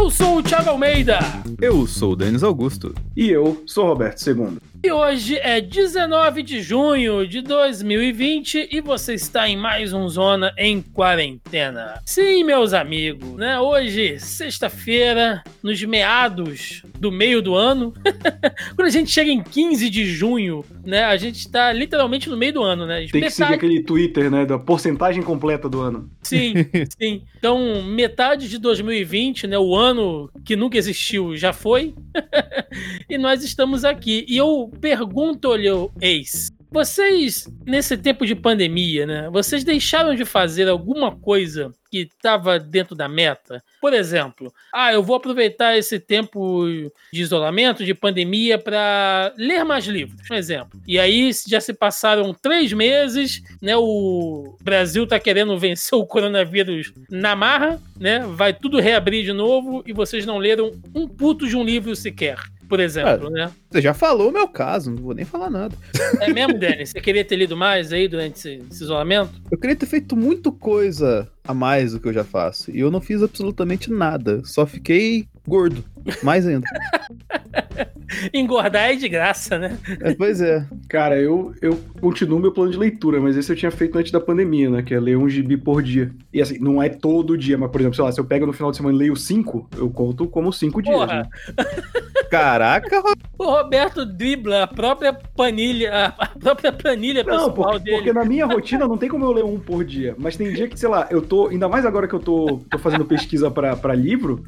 Eu sou o Thiago Almeida. Eu sou o Denis Augusto. E eu sou o Roberto II. E hoje é 19 de junho de 2020 e você está em mais um Zona em Quarentena. Sim, meus amigos, né? Hoje, sexta-feira, nos meados do meio do ano, quando a gente chega em 15 de junho, né? A gente está literalmente no meio do ano, né? Tem que seguir aquele Twitter, né? Da porcentagem completa do ano. Sim, sim. Então, metade de 2020, né? O ano que nunca existiu já foi. e nós estamos aqui. E eu pergunto-lhe, ex, vocês, nesse tempo de pandemia, né? Vocês deixaram de fazer alguma coisa que estava dentro da meta? Por exemplo, ah, eu vou aproveitar esse tempo de isolamento, de pandemia, para ler mais livros, um exemplo. E aí já se passaram três meses, né? O Brasil está querendo vencer o coronavírus na marra, né? Vai tudo reabrir de novo e vocês não leram um puto de um livro sequer por exemplo, é, né? Você já falou o meu caso, não vou nem falar nada. É mesmo, Denis? Você queria ter lido mais aí durante esse, esse, isolamento? Eu queria ter feito muito coisa a mais do que eu já faço. E eu não fiz absolutamente nada. Só fiquei gordo. Mais ainda. Engordar é de graça, né? É, pois é. Cara, eu, eu continuo meu plano de leitura, mas esse eu tinha feito antes da pandemia, né? Que é ler um gibi por dia. E assim, não é todo dia, mas, por exemplo, sei lá, se eu pego no final de semana e leio cinco, eu conto como cinco dias. Né? Caraca, O Roberto dribla a própria planilha, a própria planilha não, pessoal porque, dele. Porque na minha rotina não tem como eu ler um por dia. Mas tem dia que, sei lá, eu tô. Ainda mais agora que eu tô, tô fazendo pesquisa pra, livro,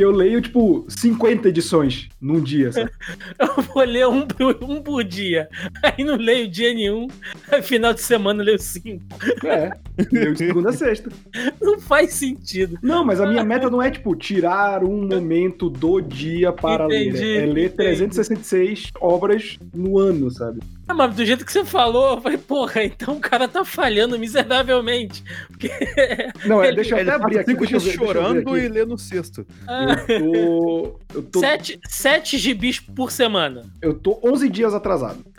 que eu leio, tipo, 50 edições num dia, sabe? Eu vou ler um por, um por dia. Aí não leio dia nenhum. Aí final de semana eu leio cinco. É. Leio de segunda a sexta. Não faz sentido. Não, mas a minha meta não é, tipo, tirar um momento do dia para entendi, ler. É ler entendi. 366 obras no ano, sabe? Ah, mas do jeito que você falou, eu falei, porra, então o cara tá falhando miseravelmente. Porque... Não, é, deixa eu até abrir aqui. Deixa eu ver, chorando deixa eu e ler no sexto. Ah. Eu tô, eu tô... Sete, sete gibis por semana. Eu tô 11 dias atrasado.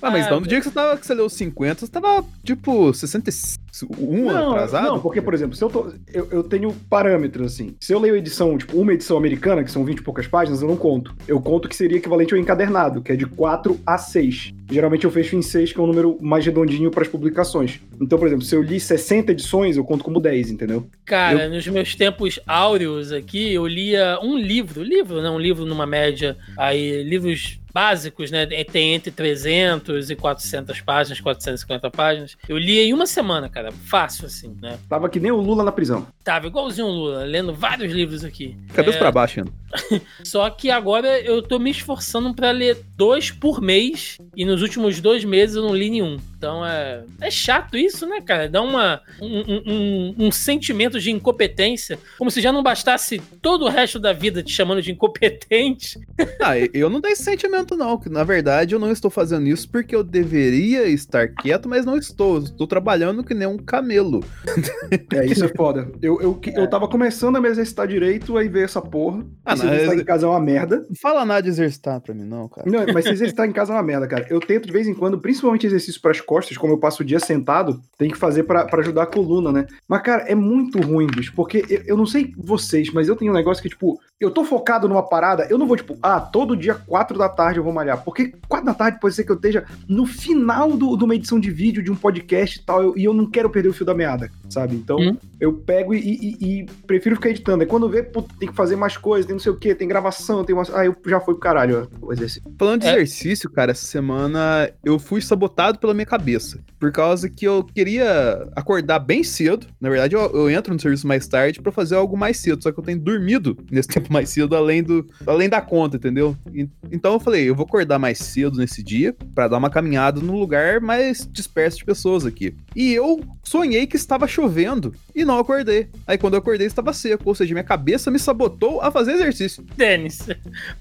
ah, mas ah, no dia que você, tava, que você leu 50, você tava, tipo, 65 um não, atrasado? Não, porque, por exemplo, se eu, tô, eu, eu, tenho parâmetros, assim. Se eu leio edição, tipo, uma edição americana, que são 20 e poucas páginas, eu não conto. Eu conto que seria equivalente ao encadernado, que é de 4 a 6. Geralmente eu fecho em 6, que é um número mais redondinho para as publicações. Então, por exemplo, se eu li 60 edições, eu conto como 10, entendeu? Cara, eu... nos meus tempos áureos aqui, eu lia um livro, livro, não, um livro numa média, aí, livros básicos, né? Tem entre 300 e 400 páginas, 450 páginas. Eu li em uma semana, cara. Fácil, assim, né? Tava que nem o Lula na prisão. Tava igualzinho o Lula, lendo vários livros aqui. Cabeça é... pra baixo. Só que agora eu tô me esforçando para ler dois por mês e nos últimos dois meses eu não li nenhum. Então é, é chato isso, né, cara? Dá uma, um, um, um, sentimento de incompetência, como se já não bastasse todo o resto da vida te chamando de incompetente. Ah, eu não tenho esse sentimento, não. Que na verdade eu não estou fazendo isso porque eu deveria estar quieto, mas não estou. Estou trabalhando que nem um camelo. É, isso é foda. Eu, eu, eu tava começando a me exercitar direito, aí veio essa porra. Ah, não, exercitar em casa é uma merda. Não fala nada de exercitar pra mim, não, cara. Não, mas se exercitar em casa é uma merda, cara. Eu tento de vez em quando, principalmente exercício pras costas, como eu passo o dia sentado, tem que fazer para ajudar a coluna, né? Mas, cara, é muito ruim, bicho, porque eu, eu, não sei vocês, mas eu tenho um negócio que, tipo, eu tô focado numa parada, eu não vou, tipo, ah, todo dia, quatro da tarde eu vou malhar. Porque quatro da tarde pode ser que eu esteja no final do, de uma edição de vídeo, de um podcast e tal, eu, e eu não quero perder o fio da meada, sabe? Então, hum. eu pego e, e, e, prefiro ficar editando. Aí quando vê, pô, tem que fazer mais coisas, tem não sei o que, tem gravação, tem uma. Ah, eu já fui pro caralho o exercício. Falando de é. exercício, cara, essa semana eu fui sabotado pela minha cabeça. Por causa que eu queria acordar bem cedo. Na verdade, eu, eu entro no serviço mais tarde para fazer algo mais cedo. Só que eu tenho dormido nesse tempo mais cedo, além, do, além da conta, entendeu? E, então eu falei, eu vou acordar mais cedo nesse dia para dar uma caminhada no lugar mais disperso de pessoas aqui. E eu sonhei que estava chovendo e não acordei. Aí quando eu acordei estava seco, ou seja, minha cabeça me sabotou a fazer exercício. Denis,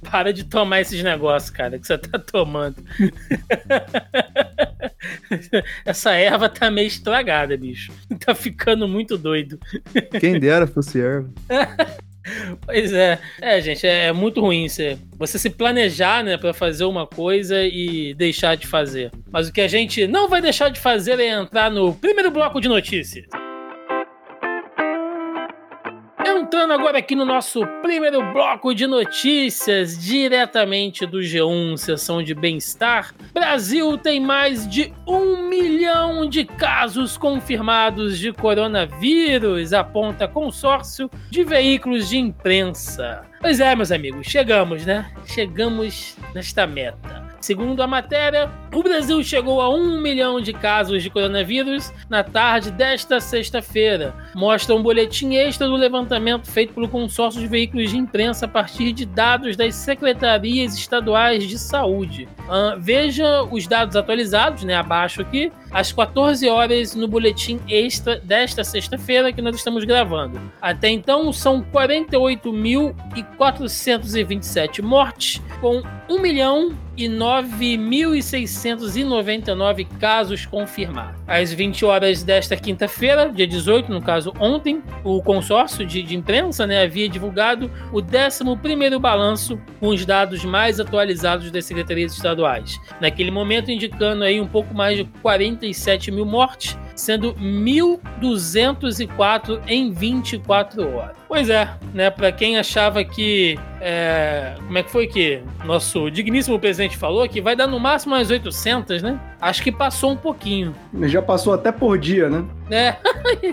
para de tomar esses negócios, cara, que você tá tomando. Essa erva tá meio estragada, bicho. Tá ficando muito doido. Quem dera fosse erva. Pois é. É, gente, é, é, muito ruim você, você se planejar, né, para fazer uma coisa e deixar de fazer. Mas o que a gente não vai deixar de fazer é entrar no primeiro bloco de notícias. Entrando agora aqui no nosso primeiro bloco de notícias, diretamente do G1, sessão de bem-estar. Brasil tem mais de um milhão de casos confirmados de coronavírus, aponta consórcio de veículos de imprensa. Pois é, meus amigos, chegamos, né? Chegamos nesta meta. Segundo a matéria, o Brasil chegou a um milhão de casos de coronavírus na tarde desta sexta-feira. Mostra um boletim extra do levantamento feito pelo consórcio de veículos de imprensa a partir de dados das secretarias estaduais de saúde. Uh, veja os dados atualizados, né, abaixo aqui, às 14 horas no boletim extra desta sexta-feira que nós estamos gravando. Até então, são 48.427 mortes, com 1 milhão e 9.699 casos confirmados. Às 20 horas desta quinta-feira, dia 18, no caso ontem, o consórcio de, de imprensa né, havia divulgado o 11º balanço com os dados mais atualizados das secretarias estaduais. Naquele momento, indicando aí um pouco mais de 47 mil mortes, sendo 1.204 em 24 horas. Pois é, né? Para quem achava que. É, como é que foi que nosso digníssimo presidente falou? Que vai dar no máximo umas 800, né? Acho que passou um pouquinho. Já passou até por dia, né? É,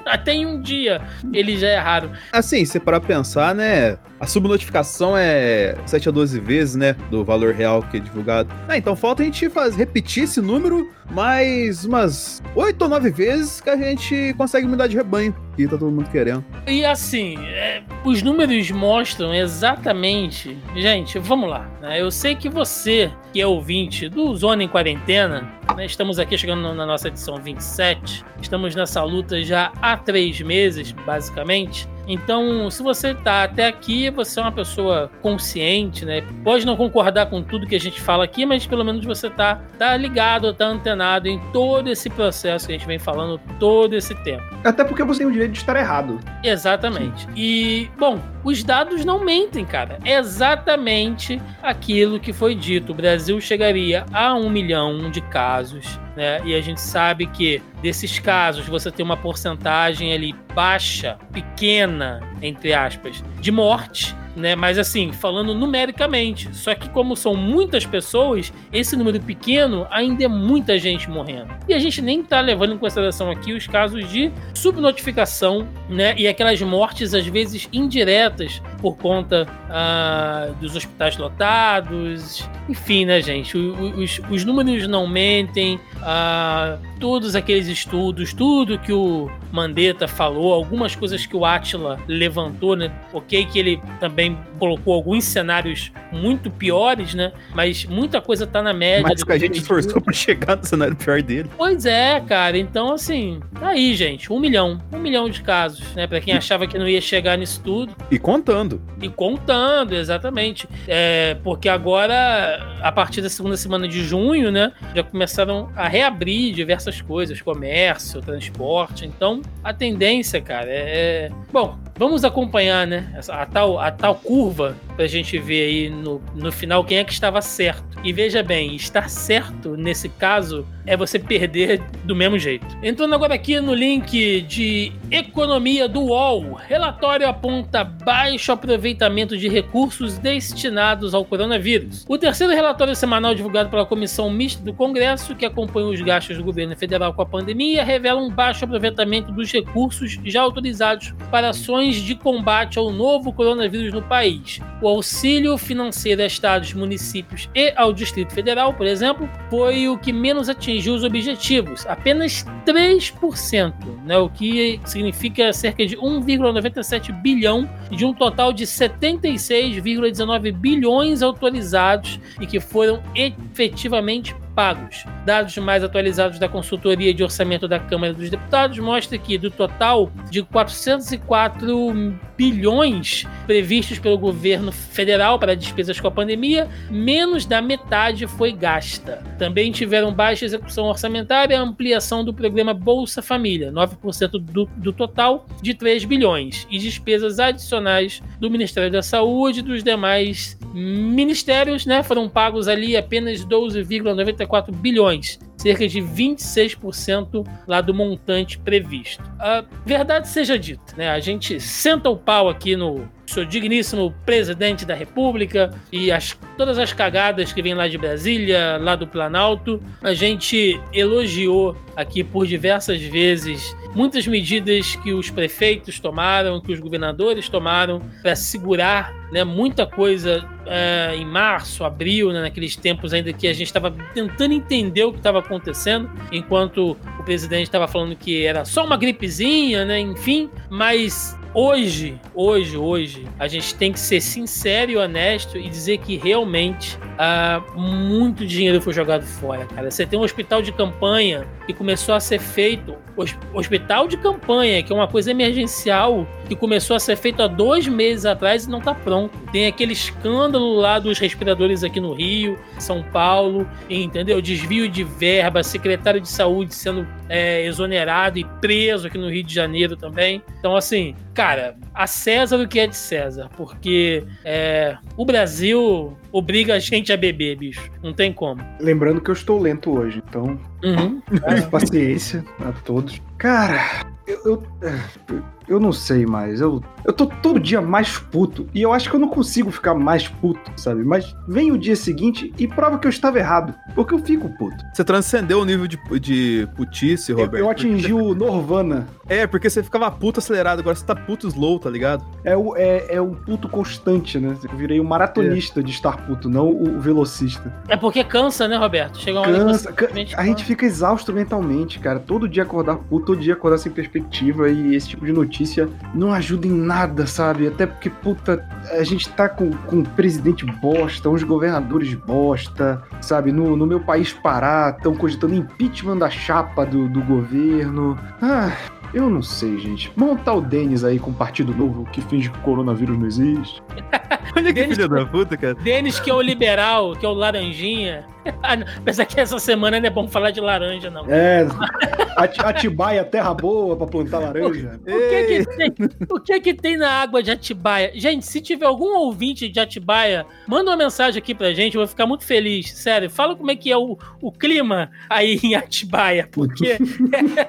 até em um dia ele já é raro. Assim, se para pensar, né? A subnotificação é 7 a 12 vezes, né? Do valor real que é divulgado. Ah, então falta a gente faz, repetir esse número mais umas 8 ou 9 vezes que a gente consegue mudar de rebanho. E tá todo mundo querendo. E assim, é, os números mostram exatamente. Gente, vamos lá. Né? Eu sei que você, que é ouvinte do Zona em Quarentena, né? estamos aqui chegando na nossa edição 27. Estamos nessa luta já há três meses, basicamente. Então, se você está até aqui, você é uma pessoa consciente, né? Pode não concordar com tudo que a gente fala aqui, mas pelo menos você está tá ligado, está antenado em todo esse processo que a gente vem falando todo esse tempo. Até porque você tem o direito de estar errado. Exatamente. Sim. E, bom, os dados não mentem, cara. É exatamente aquilo que foi dito. O Brasil chegaria a um milhão de casos né? E a gente sabe que desses casos você tem uma porcentagem ali baixa, pequena, entre aspas, de morte né? Mas assim, falando numericamente. Só que como são muitas pessoas, esse número pequeno ainda é muita gente morrendo. E a gente nem tá levando em consideração aqui os casos de subnotificação, né? E aquelas mortes às vezes indiretas por conta ah, dos hospitais lotados. Enfim, né, gente? Os, os números não mentem. Ah, todos aqueles estudos, tudo que o Mandetta falou, algumas coisas que o Atila levantou, né? Ok, que ele também colocou alguns cenários muito piores, né? Mas muita coisa tá na média. Mas que a gente esforçou para chegar no cenário pior dele. Pois é, cara. Então, assim, tá aí, gente. Um milhão. Um milhão de casos, né? Pra quem achava que não ia chegar nisso tudo. E contando. E contando, exatamente. É, porque agora, a partir da segunda semana de junho, né? Já começaram a reabrir diversas coisas, comércio, transporte. Então, a tendência, cara, é. é bom, vamos acompanhar, né? A tal, a tal curva pra gente ver aí no, no final quem é que estava certo. E veja bem, estar certo nesse caso é você perder do mesmo jeito. Entrando agora aqui no link de economia do UOL, relatório aponta baixo aproveitamento de recursos destinados ao coronavírus. O terceiro relatório semanal divulgado pela Comissão Mista do Congresso, que acompanha os gastos do governo federal com a pandemia, revela um baixo aproveitamento dos recursos já autorizados para ações de combate ao novo coronavírus no país. O auxílio financeiro a estados, municípios e ao Distrito Federal, por exemplo, foi o que menos atingiu os objetivos, apenas 3%, né, o que significa cerca de 1,97 bilhão de um total de 76,19 bilhões autorizados e que foram efetivamente pagos. Dados mais atualizados da consultoria de orçamento da Câmara dos Deputados mostram que do total de 404 bilhões previstos pelo governo federal para despesas com a pandemia, menos da metade foi gasta. Também tiveram baixa execução orçamentária e ampliação do programa Bolsa Família, 9% do, do total de 3 bilhões, e despesas adicionais do Ministério da Saúde e dos demais ministérios, né, foram pagos ali apenas 12,94 bilhões cerca de 26% lá do montante previsto. A verdade seja dita, né? A gente senta o pau aqui no seu digníssimo presidente da República e as, todas as cagadas que vêm lá de Brasília, lá do Planalto. A gente elogiou aqui por diversas vezes muitas medidas que os prefeitos tomaram, que os governadores tomaram para segurar né, muita coisa é, em março, abril, né, naqueles tempos ainda que a gente estava tentando entender o que estava acontecendo, enquanto o presidente estava falando que era só uma gripezinha, né, enfim, mas hoje, hoje, hoje, a gente tem que ser sincero e honesto e dizer que realmente uh, muito dinheiro foi jogado fora, cara. Você tem um hospital de campanha que começou a ser feito, hospital de campanha, que é uma coisa emergencial, que começou a ser feito há dois meses atrás e não está pronto. Tem aquele escândalo lá dos respiradores aqui no Rio, São Paulo, entendeu? Desvio de verba, secretário de saúde sendo é, exonerado e preso aqui no Rio de Janeiro também. Então, assim, cara, a César o que é de César, porque é, o Brasil obriga a gente a beber, bicho. Não tem como. Lembrando que eu estou lento hoje, então. Uhum. Paciência a todos. Cara, eu, eu, eu não sei mais. Eu, eu tô todo dia mais puto. E eu acho que eu não consigo ficar mais puto, sabe? Mas vem o dia seguinte e prova que eu estava errado. Porque eu fico puto. Você transcendeu o nível de, de putice, Roberto. Eu, eu atingi o Norvana. É, porque você ficava puto acelerado, agora você tá puto slow, tá ligado? É, o, é, é um puto constante, né? Eu virei um maratonista é. de estar puto, não o velocista. É porque cansa, né, Roberto? Chega uma cansa. Can... A gente fica exausto mentalmente, cara. Todo dia acordar puto, todo dia acordar sem perspectiva e esse tipo de notícia não ajuda em nada, sabe? Até porque, puta, a gente tá com, com um presidente bosta, uns governadores bosta, sabe? No, no meu país parar, estão cogitando impeachment da chapa do, do governo. Ah, eu não sei, gente. Montar o Denis aí com um partido novo que finge que o coronavírus não existe. Olha que filho da puta, cara. Denis, que é o liberal, que é o laranjinha. Ah, apesar que essa semana não é bom falar de laranja, não. É, Atibaia, terra boa pra plantar laranja. O, o, que que tem, o que que tem na água de Atibaia? Gente, se tiver algum ouvinte de Atibaia, manda uma mensagem aqui pra gente, eu vou ficar muito feliz. Sério, fala como é que é o, o clima aí em Atibaia, porque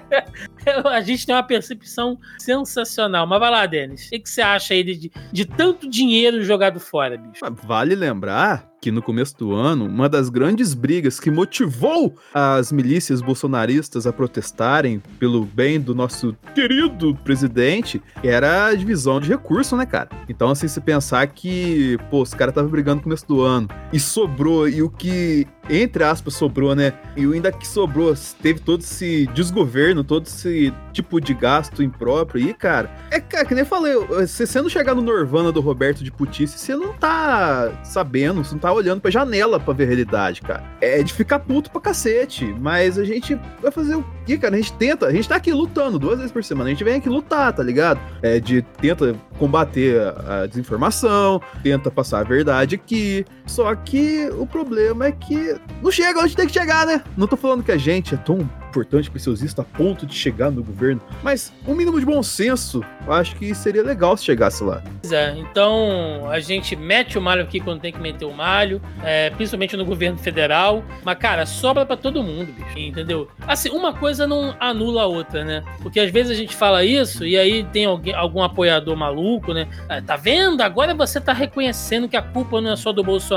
a gente tem uma percepção sensacional. Mas vai lá, Denis. O que, que você acha aí de, de tanto dinheiro jogado fora, bicho? Vale lembrar que no começo do ano, uma das grandes brigas que motivou as milícias bolsonaristas a protestarem pelo bem do nosso querido presidente era a divisão de recursos, né, cara? Então, assim, se pensar que, pô, os caras estavam brigando no começo do ano e sobrou, e o que, entre aspas, sobrou, né? E ainda que sobrou, teve todo esse desgoverno, todo esse tipo de gasto impróprio aí, cara. É, cara, que nem eu falei, você não chegar no Norvana do Roberto de Putice, você não tá sabendo, você não tá olhando pra janela pra ver a realidade, cara. É de ficar puto pra cacete, mas a gente vai fazer o quê, cara? A gente tenta, a gente tá aqui lutando duas vezes por semana, a gente vem aqui lutar, tá ligado? É de tenta combater a, a desinformação, tenta passar a verdade aqui. Só que o problema é que não chega onde tem que chegar, né? Não tô falando que a gente é tão importante para seus a ponto de chegar no governo, mas um mínimo de bom senso, eu acho que seria legal se chegasse lá. Pois é, então a gente mete o malho aqui quando tem que meter o malho, é, principalmente no governo federal, mas cara, sobra para todo mundo, bicho, entendeu? Assim, uma coisa não anula a outra, né? Porque às vezes a gente fala isso e aí tem alguém, algum apoiador maluco, né? Ah, tá vendo? Agora você tá reconhecendo que a culpa não é só do Bolsonaro.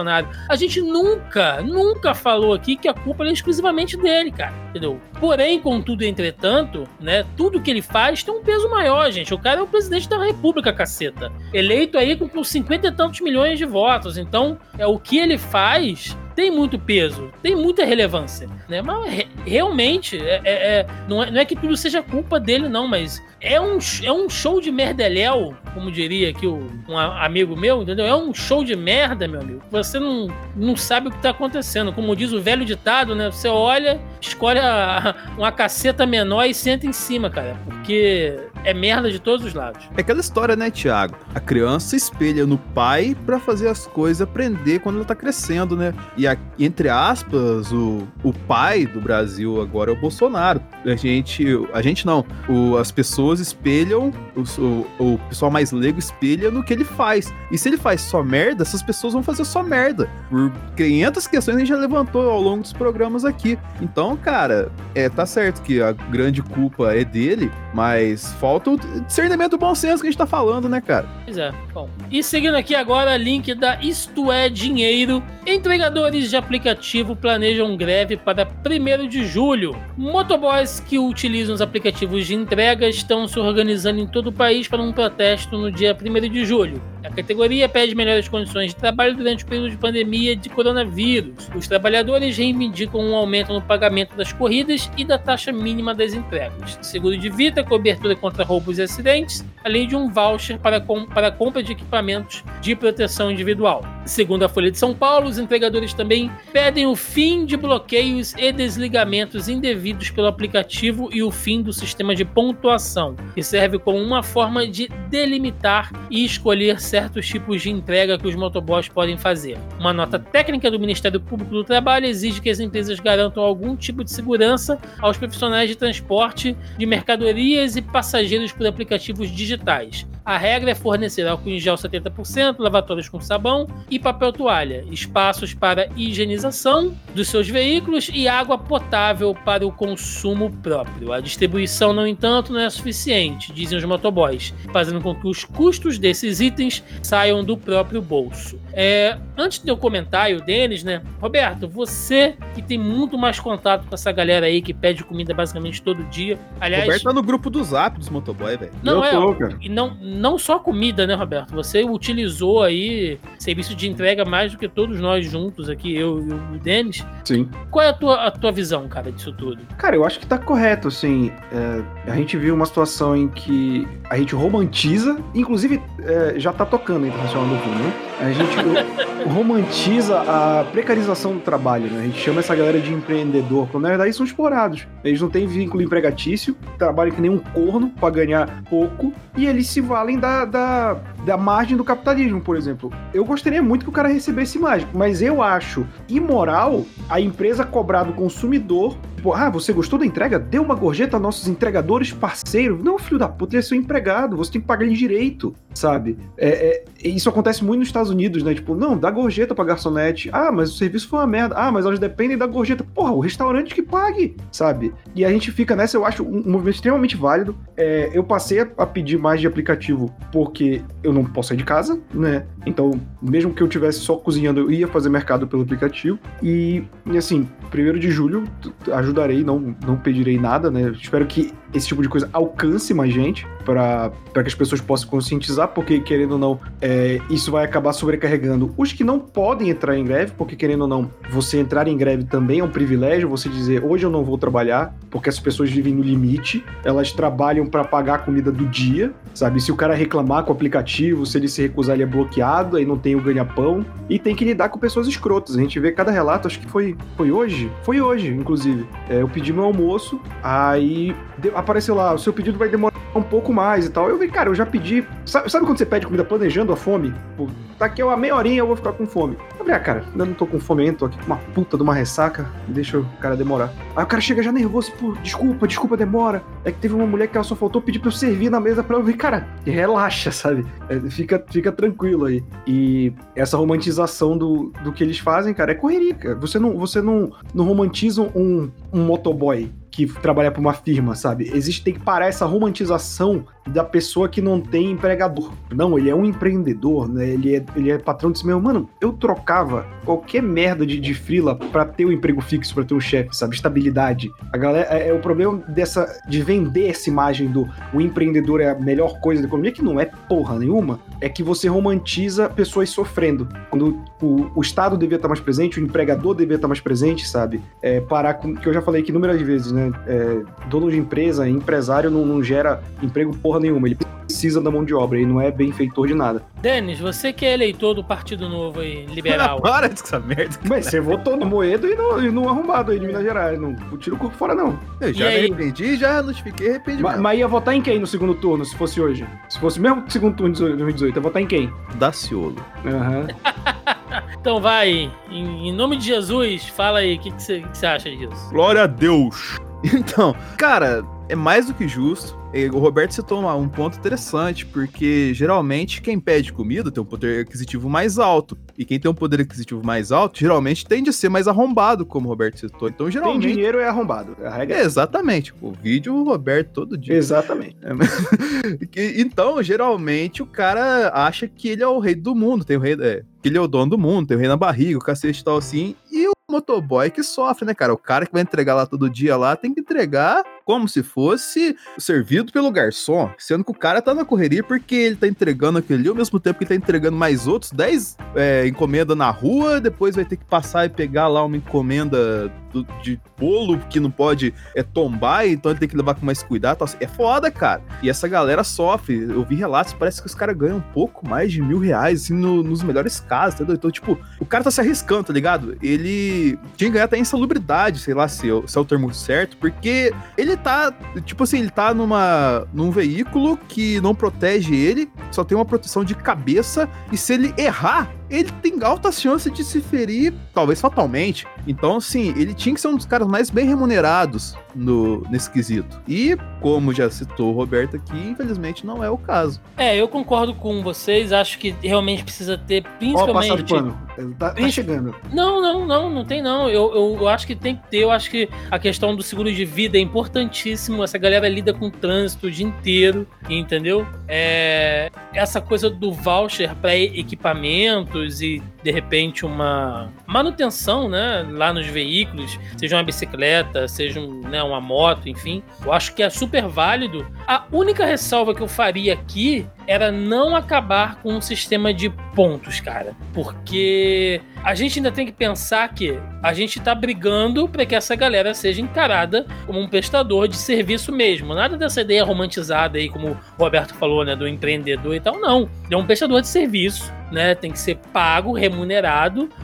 A gente nunca, nunca falou aqui que a culpa é exclusivamente dele, cara, entendeu? Porém, contudo, entretanto, né, tudo que ele faz tem um peso maior, gente. O cara é o presidente da República, caceta. Eleito aí com, com 50 e tantos milhões de votos. Então, é o que ele faz tem muito peso, tem muita relevância, né? Mas re realmente, é, é, é, não, é, não é que tudo seja culpa dele, não, mas é um, é um show de merdeléu, como diria aqui o, um amigo meu, entendeu? É um show de merda, meu amigo. Você não, não sabe o que tá acontecendo. Como diz o velho ditado, né? Você olha, escolhe a, uma caceta menor e senta em cima, cara. Porque é merda de todos os lados. É aquela história, né, Thiago? A criança espelha no pai para fazer as coisas aprender quando ela tá crescendo, né? E a, entre aspas, o, o pai do Brasil agora é o Bolsonaro. A gente, a gente não, o, as pessoas espelham, o, o, o pessoal mais leigo espelha no que ele faz. E se ele faz só merda, essas pessoas vão fazer só merda. Por 500 questões a gente já levantou ao longo dos programas aqui. Então, cara, é, tá certo que a grande culpa é dele, mas falta o discernimento do bom senso que a gente tá falando, né, cara? Pois é. Bom, e seguindo aqui agora, link da Isto é Dinheiro. Entregadores de aplicativo planejam greve para 1 de julho. Motoboys que utilizam os aplicativos de entrega estão se organizando em todo o país para um protesto no dia 1 de julho. A categoria pede melhores condições de trabalho durante o período de pandemia de coronavírus. Os trabalhadores reivindicam um aumento no pagamento das corridas e da taxa mínima das entregas, seguro de vida, cobertura contra roubos e acidentes, além de um voucher para, com para compra de equipamentos de proteção individual. Segundo a Folha de São Paulo, os entregadores também pedem o fim de bloqueios e desligamentos indevidos pelo aplicativo e o fim do sistema de pontuação, que serve como uma forma de delimitar e escolher certos tipos de entrega que os motoboys podem fazer. Uma nota técnica do Ministério Público do Trabalho exige que as empresas garantam algum tipo de segurança aos profissionais de transporte de mercadorias e passageiros por aplicativos digitais. A regra é fornecer álcool em gel 70%, lavatórios com sabão e papel toalha, espaços para higienização dos seus veículos e água potável para o consumo próprio. A distribuição, no entanto, não é suficiente, dizem os motoboys, fazendo com que os custos desses itens saiam do próprio bolso. É, antes de eu comentar, o Denis, né? Roberto, você que tem muito mais contato com essa galera aí que pede comida basicamente todo dia. Aliás. Roberto tá no grupo do zap dos motoboy, velho. Não, eu é. Tô, e não, não só comida, né, Roberto? Você utilizou aí serviço de entrega mais do que todos nós juntos aqui, eu e o Denis. Sim. Qual é a tua, a tua visão, cara, disso tudo? Cara, eu acho que tá correto, assim. É, a gente viu uma situação em que a gente romantiza, inclusive é, já tá tocando a Internacional do Fundo, né? A gente romantiza a precarização do trabalho, né? A gente chama essa galera de empreendedor, quando na verdade são explorados. Eles não têm vínculo empregatício, trabalham que nem um corno para ganhar pouco, e eles se valem da, da, da margem do capitalismo, por exemplo. Eu gostaria muito que o cara recebesse mais, mas eu acho imoral a empresa cobrar do consumidor Ah, você gostou da entrega? Dê uma gorjeta a nossos entregadores parceiros. Não, filho da puta, ele é seu empregado, você tem que pagar ele direito, sabe? É, é, isso acontece muito nos Estados Unidos, né? Tipo, não, dá gorjeta pra garçonete. Ah, mas o serviço foi uma merda. Ah, mas elas dependem da gorjeta. Porra, o restaurante que pague, sabe? E a gente fica nessa, eu acho um, movimento extremamente válido. É, eu passei a, pedir mais de aplicativo porque eu não posso sair de casa, né? Então, mesmo que eu tivesse só cozinhando, eu ia fazer mercado pelo aplicativo. E assim, primeiro de julho, ajudarei, não, não pedirei nada, né? Espero que esse tipo de coisa alcance mais gente para que as pessoas possam conscientizar, porque querendo ou não, é, isso vai acabar sobrecarregando os que não podem entrar em greve, porque querendo ou não, você entrar em greve também é um privilégio, você dizer hoje eu não vou trabalhar, porque as pessoas vivem no limite, elas trabalham para pagar a comida do dia, sabe? Se o cara reclamar com o aplicativo, se ele se recusar, ele é bloqueado, aí não tem o ganha-pão, e tem que lidar com pessoas escrotas. A gente vê cada relato, acho que foi, foi hoje, foi hoje, inclusive. É, eu pedi meu almoço, aí apareceu lá, o seu pedido vai demorar um pouco mais e tal. Eu vi, cara, eu já pedi. Sabe, sabe quando você pede comida planejando a fome? Pô, tá aqui uma meia horinha eu vou ficar com fome. Eu falei, ah, cara, ainda não tô com fome ainda, tô aqui com uma puta de uma ressaca, deixa o cara demorar. Aí o cara chega já nervoso, pô, desculpa, desculpa, demora. É que teve uma mulher que ela só faltou pedir pra eu servir na mesa pra eu ver, cara, relaxa, sabe? É, fica, fica tranquilo aí. E essa romantização do, do que eles fazem, cara, é correria, cara. Você não, você não, não romantiza um, um motoboy que trabalha para uma firma, sabe? Existe tem que parar essa romantização da pessoa que não tem empregador. Não, ele é um empreendedor, né? Ele é, ele é patrão de si mesmo. Mano, eu trocava qualquer merda de, de frila para ter um emprego fixo, para ter um chefe, sabe? Estabilidade. A galera é, é, o problema dessa de vender essa imagem do o empreendedor é a melhor coisa da economia que não é porra nenhuma. É que você romantiza pessoas sofrendo. Quando o, o Estado devia estar mais presente, o empregador devia estar mais presente, sabe? É, parar com que eu já falei aqui inúmeras vezes, né? É, dono de empresa, empresário não, não gera emprego porra nenhuma. Ele precisa da mão de obra e não é benfeitor de nada. Denis, você que é eleitor do Partido Novo aí, liberal. Para com essa merda. Mas você votou no Moedo e no, e no arrombado aí de Minas Gerais. Não tira o corpo fora, não. Eu já E me arrependi, já notifiquei arrependimento. Ma- Mas ia votar em quem no segundo turno, se fosse hoje? Se fosse mesmo segundo turno de 2018, ia votar em quem? Daciolo. Aham. Então vai, em, em nome de Jesus, fala aí, o que que você que você acha disso? Glória a Deus. Então, cara, é mais do que justo. E O Roberto citou uma- um ponto interessante, porque geralmente quem pede comida tem um poder aquisitivo mais alto. E quem tem um poder aquisitivo mais alto, geralmente tende a ser mais arrombado, como o Roberto citou. Então, Tem geralmente. dinheiro é arrombado. A regra É, é exatamente. O vídeo o Roberto todo dia. Exatamente. Que- Então, geralmente, o cara acha que ele é o rei do mundo, tem o rei. É, que ele é o dono do mundo, tem o rei na barriga, o cacete e tal assim. E o motoboy que sofre, né, cara? O cara que vai entregar lá todo dia lá tem que entregar como se fosse servido pelo garçom, sendo que o cara tá na correria porque ele tá entregando aquele ao mesmo tempo que ele tá entregando mais outros 10 é, encomendas na rua, depois vai ter que passar e pegar lá uma encomenda do- de bolo que não pode é, tombar, então ele tem que levar com mais cuidado. É foda, cara. E essa galera sofre. Eu vi relatos, parece que os caras ganham um pouco mais de mil reais, assim, no- nos melhores casos, entendeu? Então, tipo, o cara tá se arriscando, tá ligado? Ele tinha que ganhar até insalubridade, sei lá se, é se é o termo certo, porque ele tá, tipo assim, ele tá numa, num veículo que não protege ele, só tem uma proteção de cabeça, e se ele errar, ele tem alta chance de se ferir, talvez fatalmente. Então, assim, ele tinha que ser um dos caras mais bem remunerados no, nesse quesito. E, como já citou o Roberto aqui, infelizmente não é o caso. É, eu concordo com vocês, acho que realmente precisa ter, Ó, passar de principalmente. pano. Tá, tá chegando. Não, não, não, não tem não. Eu, eu, eu acho que tem que ter. Eu acho que a questão do seguro de vida é importantíssimo. Essa galera lida com o trânsito o dia inteiro, entendeu? É, essa coisa do voucher para equipamentos e de repente uma manutenção, né, lá nos veículos, seja uma bicicleta, seja um, né, uma moto, enfim. Eu acho que é super válido. A única ressalva que eu faria aqui era não acabar com um sistema de pontos, cara. Porque a gente ainda tem que pensar que a gente tá brigando para que essa galera seja encarada como um prestador de serviço mesmo. Nada dessa ideia romantizada aí, como o Roberto falou, né, do empreendedor e tal. Não. É um prestador de serviço, né? Tem que ser pago, remunerado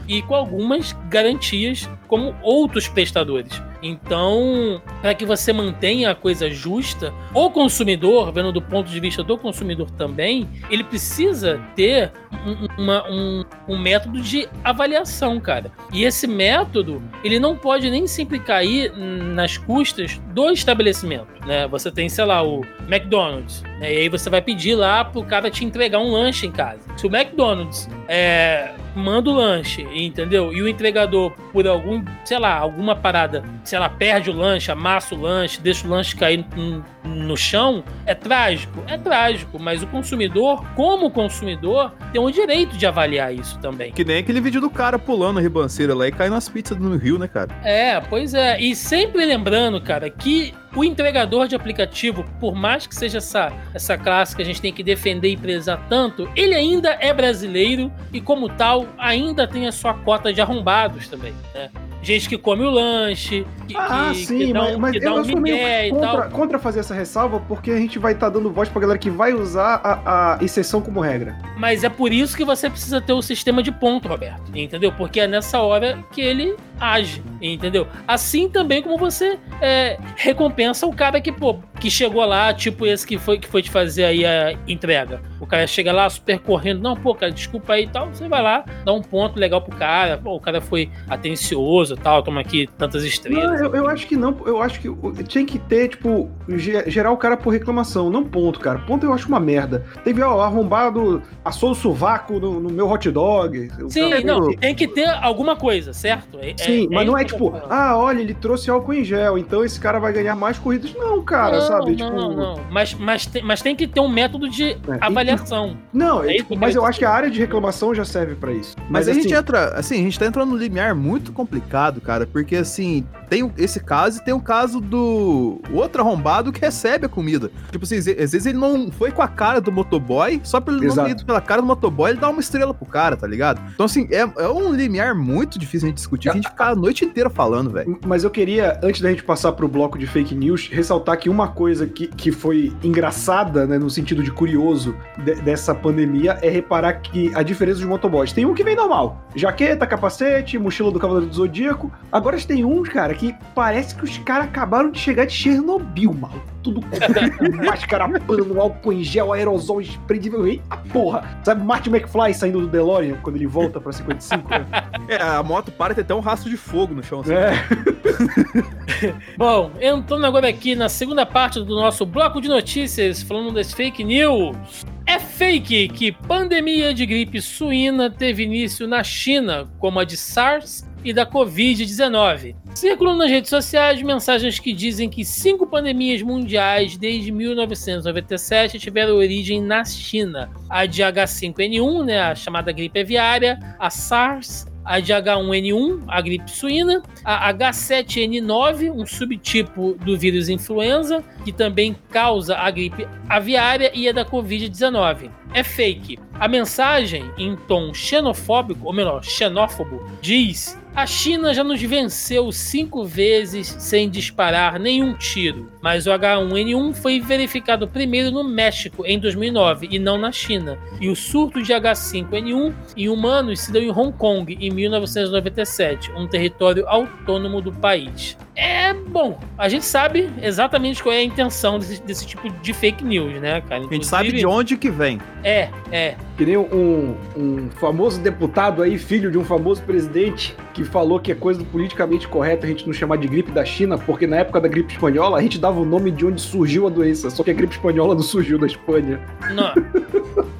e com algumas garantias como outros prestadores. Então, para que você mantenha a coisa justa, o consumidor, vendo do ponto de vista do consumidor também, ele precisa ter um, uma- um- um método de avaliação, cara. E esse método, ele não pode nem sempre cair nas custas do estabelecimento, né? Você tem, sei lá, o McDonald's, né? e aí você vai pedir lá pro cara te entregar um lanche em casa. Se o McDonald's é, manda o lanche, entendeu? E o entregador, por algum, sei lá, alguma parada, sei lá, perde o lanche, amassa o lanche, deixa o lanche cair no, no chão, é trágico? É trágico, mas o consumidor, como consumidor, tem o direito de avaliar isso também. Que nem aquele vídeo do cara pulando a ribanceira lá e caindo nas pizzas no Rio, né, cara? É, pois é. E sempre lembrando, cara, que o entregador de aplicativo, por mais que seja essa, essa classe que a gente tem que defender e prezar tanto, ele ainda é brasileiro e, como tal, ainda tem a sua cota de arrombados também, né? Gente que come o lanche, que, Ah, que, sim, que dá mas, mas que dá eu, um eu migué e contra, tal. contra fazer essa ressalva, porque a gente vai estar dando voz pra galera que vai usar a, a exceção como regra. Mas é por isso que você precisa ter o sistema de ponto, Roberto. Entendeu? Porque é nessa hora que ele age, entendeu? Assim também como você é, recompensa o cara que, pô, que chegou lá, tipo esse que foi, que foi te fazer aí a entrega. O cara chega lá super correndo, não, pô, cara, desculpa aí e tal. Você vai lá, dá um ponto legal pro cara. Pô, o cara foi atencioso e tal, toma aqui tantas Não, estrelas. eu, eu acho que não. Eu acho que tinha que ter, tipo, ge- gerar o cara por reclamação, não ponto, cara. Ponto eu acho uma merda. Teve, ó, arrombado, assou o sovaco no, no meu hot dog. Sim, cara- não, tem que ter alguma coisa, certo? É- Sim, mas não é que eu tipo, ah, olha, ele trouxe álcool em gel, então esse cara vai ganhar mais corridas. Não, cara, não, sabe? Não, tipo, não, não. Mas, mas, tem, mas tem que ter um método de É, avaliação. Não, É isso tipo, mas eu acho que a área de reclamação já serve pra isso. Mas, Mas, a assim, gente entra, assim, a gente tá entrando num limiar muito complicado, cara, porque assim, tem esse caso e tem o caso do outro arrombado que recebe a comida. Tipo assim, às vezes ele não foi com a cara do motoboy, só pelo ele não Exato. ter ido pela cara do motoboy, ele dá uma estrela pro cara, tá ligado? Então assim, é, é um limiar muito difícil a gente discutir, que a gente fica a noite inteira falando, velho. Mas eu queria, antes da gente passar pro bloco de fake news, ressaltar que uma coisa que, que foi engraçada, né, no sentido de curioso de- dessa pandemia é reparar que a diferença dos motoboys. Tem um que vem normal, jaqueta, capacete, mochila do Cavaleiro do Zodíaco. Agora tem uns, cara, que parece que os caras acabaram de chegar de Chernobyl, maluco. Tudo com máscara, pano, álcool em gel, aerosol, esprendível. Eita porra! Sabe Martin McFly saindo do DeLorean quando ele volta pra 55? né? É, a moto para e tem até um rastro de fogo no chão. assim. É. Bom, entrando agora aqui na segunda parte do nosso bloco de notícias, falando das fake news. É fake que pandemia de gripe suína teve início na China, como a de SARS e da Covid-19. Circulam nas redes sociais mensagens que dizem que cinco pandemias mundiais desde 1997 tiveram origem na China. A de H5N1, né, a chamada gripe aviária, a SARS, a de H1N1, a gripe suína, a H7N9, um subtipo do vírus influenza, que também causa a gripe aviária e a da Covid-19. É fake. A mensagem, em tom xenofóbico, ou melhor, xenófobo, diz: A China já nos venceu cinco vezes sem disparar nenhum tiro, mas o H1N1 foi verificado primeiro no México em 2009 e não na China. E o surto de H5N1 em humanos se deu em Hong Kong em 1997, um território autônomo do país. É bom, a gente sabe exatamente qual é a intenção desse, desse tipo de fake news, né, cara? A gente sabe de onde que vem. É, é. Que nem um, um famoso deputado aí, filho de um famoso presidente, que falou que é coisa do politicamente correto a gente não chamar de gripe da China, porque na época da gripe espanhola a gente dava o nome de onde surgiu a doença, só que a gripe espanhola não surgiu da Espanha. Não.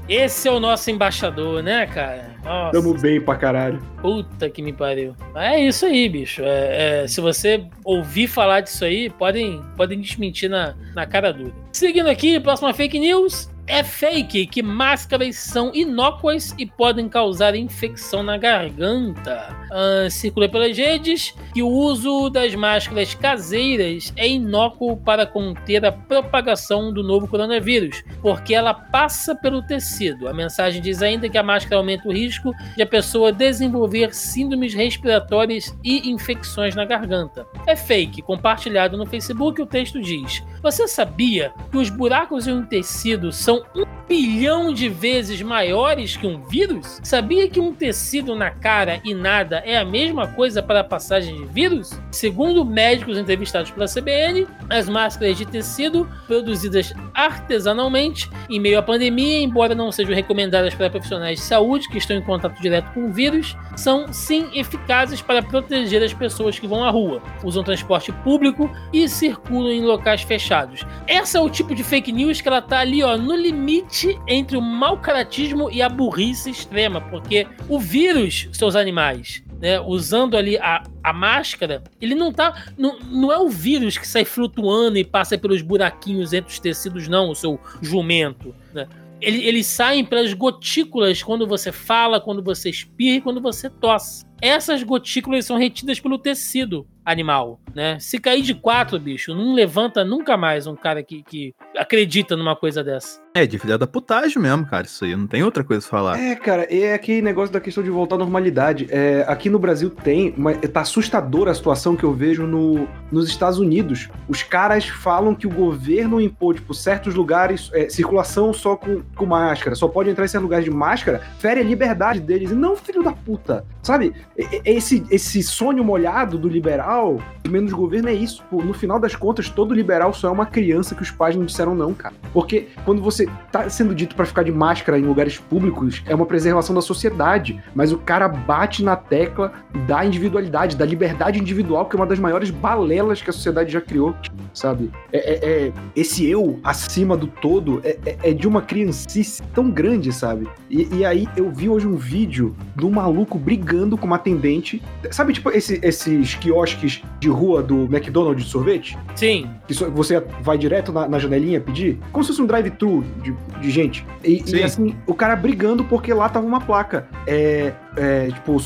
Esse é o nosso embaixador, né, cara? Nossa, Tamo bem pra caralho. puta que me pariu. É isso aí, bicho. É, é, se você ouvir falar disso aí, podem, podem desmentir na, na cara dura. Seguindo aqui, próxima fake news. É fake que máscaras são inócuas e podem causar infecção na garganta. Ah, circula pelas redes que o uso das máscaras caseiras é inócuo para conter a propagação do novo coronavírus, porque ela passa pelo tecido. A mensagem diz ainda que a máscara aumenta o risco de a pessoa desenvolver síndromes respiratórias e infecções na garganta. É fake. Compartilhado no Facebook, o texto diz: Você sabia que os buracos em um tecido são um bilhão de vezes maiores que um vírus? Sabia que um tecido na cara e nada é a mesma coisa para a passagem de vírus? Segundo médicos entrevistados pela CBN, as máscaras de tecido produzidas artesanalmente em meio à pandemia, embora não sejam recomendadas para profissionais de saúde que estão em contato direto com o vírus, são sim eficazes para proteger as pessoas que vão à rua, usam transporte público e circulam em locais fechados. Essa é o tipo de fake news que ela tá ali, ó, no limite entre o mau caratismo e a burrice extrema, porque o vírus, seus animais, né, usando ali a, a máscara, ele não tá. Não, não é o vírus que sai flutuando e passa pelos buraquinhos entre os tecidos, não, o seu jumento. Né? Ele- Eles saem pelas gotículas quando você fala, quando você espirra e quando você tosse. Essas gotículas são retidas pelo tecido animal, né? Se cair de quatro, bicho, não levanta nunca mais um cara que, que acredita numa coisa dessa. É, de filha da putagem mesmo, cara. Isso aí, não tem outra coisa a falar. É, cara, é aquele negócio da questão de voltar à normalidade. É, aqui no Brasil tem, mas tá assustadora a situação que eu vejo no, nos Estados Unidos. Os caras falam que o governo impôs, tipo, certos lugares, é, circulação só com, com máscara, só pode entrar em certos lugares de máscara, fere a liberdade deles. E não, filho da puta. Sabe? Esse, esse sonho molhado do liberal, menos governo, é isso. Pô, no final das contas, todo liberal só é uma criança que os pais não disseram não, cara. Porque quando você tá sendo dito pra ficar de máscara em lugares públicos, é uma preservação da sociedade. Mas o cara bate na tecla da individualidade, da liberdade individual, que é uma das maiores balelas que a sociedade já criou, sabe? É, é- é- esse eu acima do todo é, é- é de uma criancice tão grande, sabe? E, e aí eu vi hoje um vídeo de um maluco brigando com uma atendente. Sabe, tipo, esse- esses quiosques de rua do McDonald's de sorvete? Sim, que você vai direto na, na janelinha pedir, como se fosse um drive-thru de, de gente. E, e, Sim. assim, o cara brigando porque lá tava uma placa. É, é, tipo,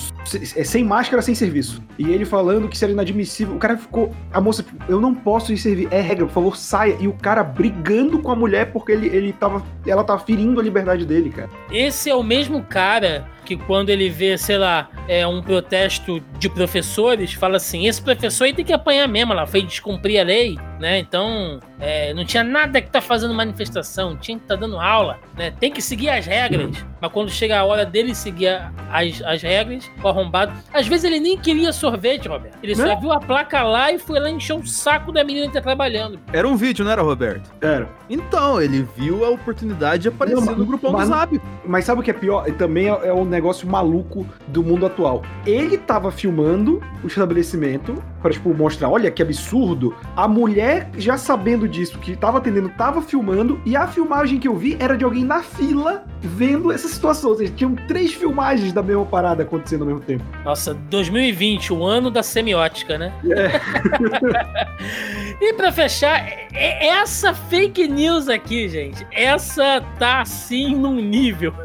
é sem máscara, sem serviço. E ele falando que isso era inadmissível. O cara ficou. A moça, eu não posso ir servir. É regra, por favor, saia. E o cara brigando com a mulher porque ele, ele tava. Ela tava ferindo a liberdade dele, cara. esse é o mesmo cara que quando ele vê, sei lá, é, um protesto de professores, fala assim: esse professor aí tem que apanhar mesmo, ela fez descumprir a lei, né? Então, é, não tinha nada que tá fazendo manifestação, tinha que tá dando aula, né? Tem que seguir as regras. Mas quando chega a hora dele seguir as, as regras, o arrombado. Às vezes ele nem queria sorvete, Roberto. Ele só Né? viu a placa lá e foi lá encher o saco da menina que tá trabalhando. Era um vídeo, não era, Roberto? Era. Então, ele viu a oportunidade de aparecer Não, no grupão mas- do Zap. Mas sabe o que é pior? E Também é, é um negócio maluco do mundo atual. Ele tava filmando o estabelecimento pra, tipo, mostrar, olha que absurdo. A mulher, já sabendo disso, que tava atendendo, tava filmando. E a filmagem que eu vi era de alguém na fila vendo essa situação. Ou seja, tinham três filmagens da mesma parada acontecendo ao mesmo tempo. Nossa, 2020, o ano da semiótica, né? e pra fechar, é- é essa fake news aqui, gente, essa tá assim num nível.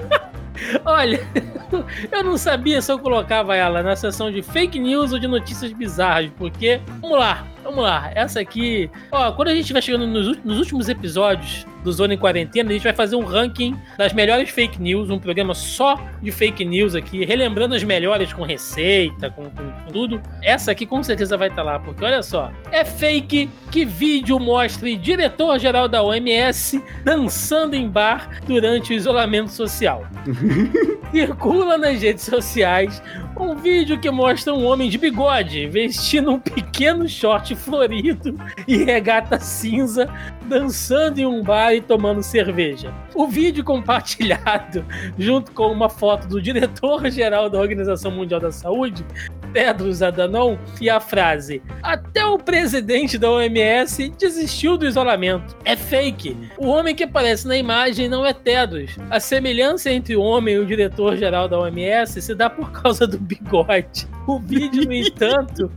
Olha, eu não sabia se eu colocava ela na seção de fake news ou de notícias bizarras, porque, vamos lá, vamos lá, essa aqui, ó, quando a gente vai chegando nos, nos últimos episódios do Zona em Quarentena, a gente vai fazer um ranking das melhores fake news, um programa só de fake news aqui, relembrando as melhores com receita, com, com- com tudo. Essa aqui com certeza vai estar lá, porque olha só, é fake que vídeo mostre diretor-geral da OMS dançando em bar durante o isolamento social. Circula nas redes sociais um vídeo que mostra um homem de bigode vestindo um pequeno short florido e regata cinza dançando em um bar e tomando cerveja. O vídeo compartilhado junto com uma foto do diretor-geral da Organização Mundial da Saúde, Tedros Adhanom, e a frase: Até o presidente da OMS desistiu do isolamento. É fake. O homem que aparece na imagem não é Tedros. A semelhança entre o homem e o diretor-geral da OMS se dá por causa do bigode. O vídeo, no entanto,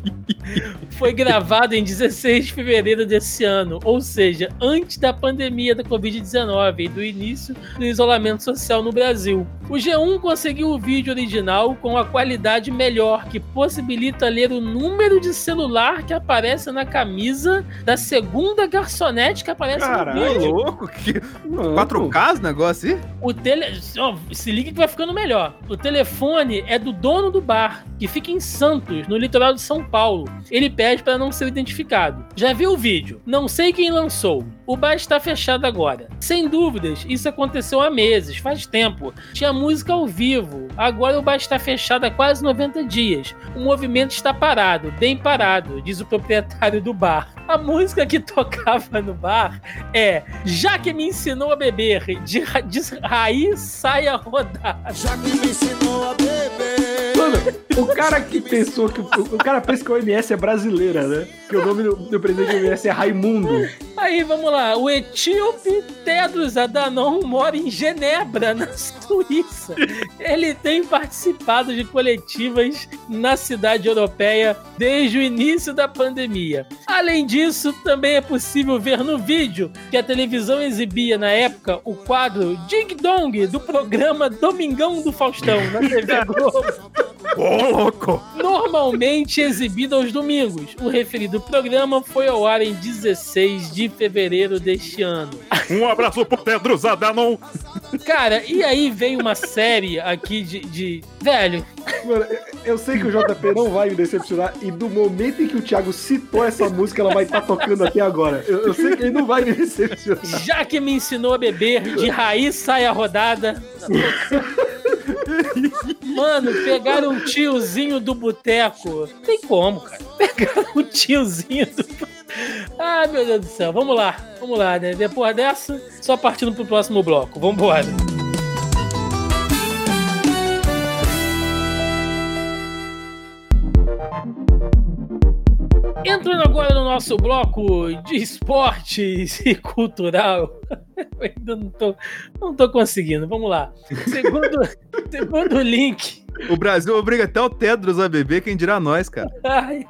foi gravado em 16 de fevereiro desse ano, ou seja, antes da pandemia da Covid-19 e do início do isolamento social no Brasil. O G1 conseguiu o vídeo original com a qualidade melhor, que possibilita ler o número de celular que aparece na camisa da segunda garçonete que aparece Caralho. no vídeo. louco, que Não, 4K esse negócio aí? O tele... ó, se liga que vai ficando melhor. O telefone é do dono do bar, que fica em Santos, no litoral de São Paulo. Ele pede para não ser identificado. Já viu o vídeo? Não sei quem lançou. O bar está fechado agora. Sem dúvidas, isso aconteceu há meses, faz tempo. Tinha música ao vivo. Agora o bar está fechado há quase 90 dias. O movimento está parado, bem parado, diz o proprietário do bar. A música que tocava no bar é Já que me ensinou a beber, de, ra- de raiz sai a rodar. Já que me ensinou a beber. Mano, o cara que pensou que. O, o cara pensa que a OMS é brasileira, né? Que o nome do, do presidente da OMS é Raimundo. Aí vamos lá, o etíope Tedros Adhanom mora em Genebra, na Suíça. Ele tem participado de coletivas na cidade europeia desde o início da pandemia. Além disso, também é possível ver no vídeo que a televisão exibia na época o quadro Ding Dong do programa Domingão do Faustão na TV Globo Ô, louco! normalmente exibido aos domingos. O referido programa foi ao ar em 16 de fevereiro deste ano. Um abraço pro Tedros Adhanom. Cara, e aí veio uma série aqui de. de- Velho, Mano, eu, sei que o JP não vai me decepcionar. E do momento em que o Thiago citou essa música, ela vai estar tocando até agora. Eu, eu sei que ele não vai me decepcionar. já que me ensinou a beber, de raiz sai a rodada. Mano, pegaram um tiozinho do boteco. Tem como, cara. Pegaram um tiozinho do. Ai, meu Deus do céu. Vamos lá, vamos lá, né? Depois dessa, só partindo pro próximo bloco. Vambora. Entrando agora no nosso bloco de esportes e cultural. Eu ainda não tô, não tô conseguindo. Vamos lá. Segundo, segundo link. O Brasil obriga até o Tedros a beber, quem dirá nós, cara. Ai,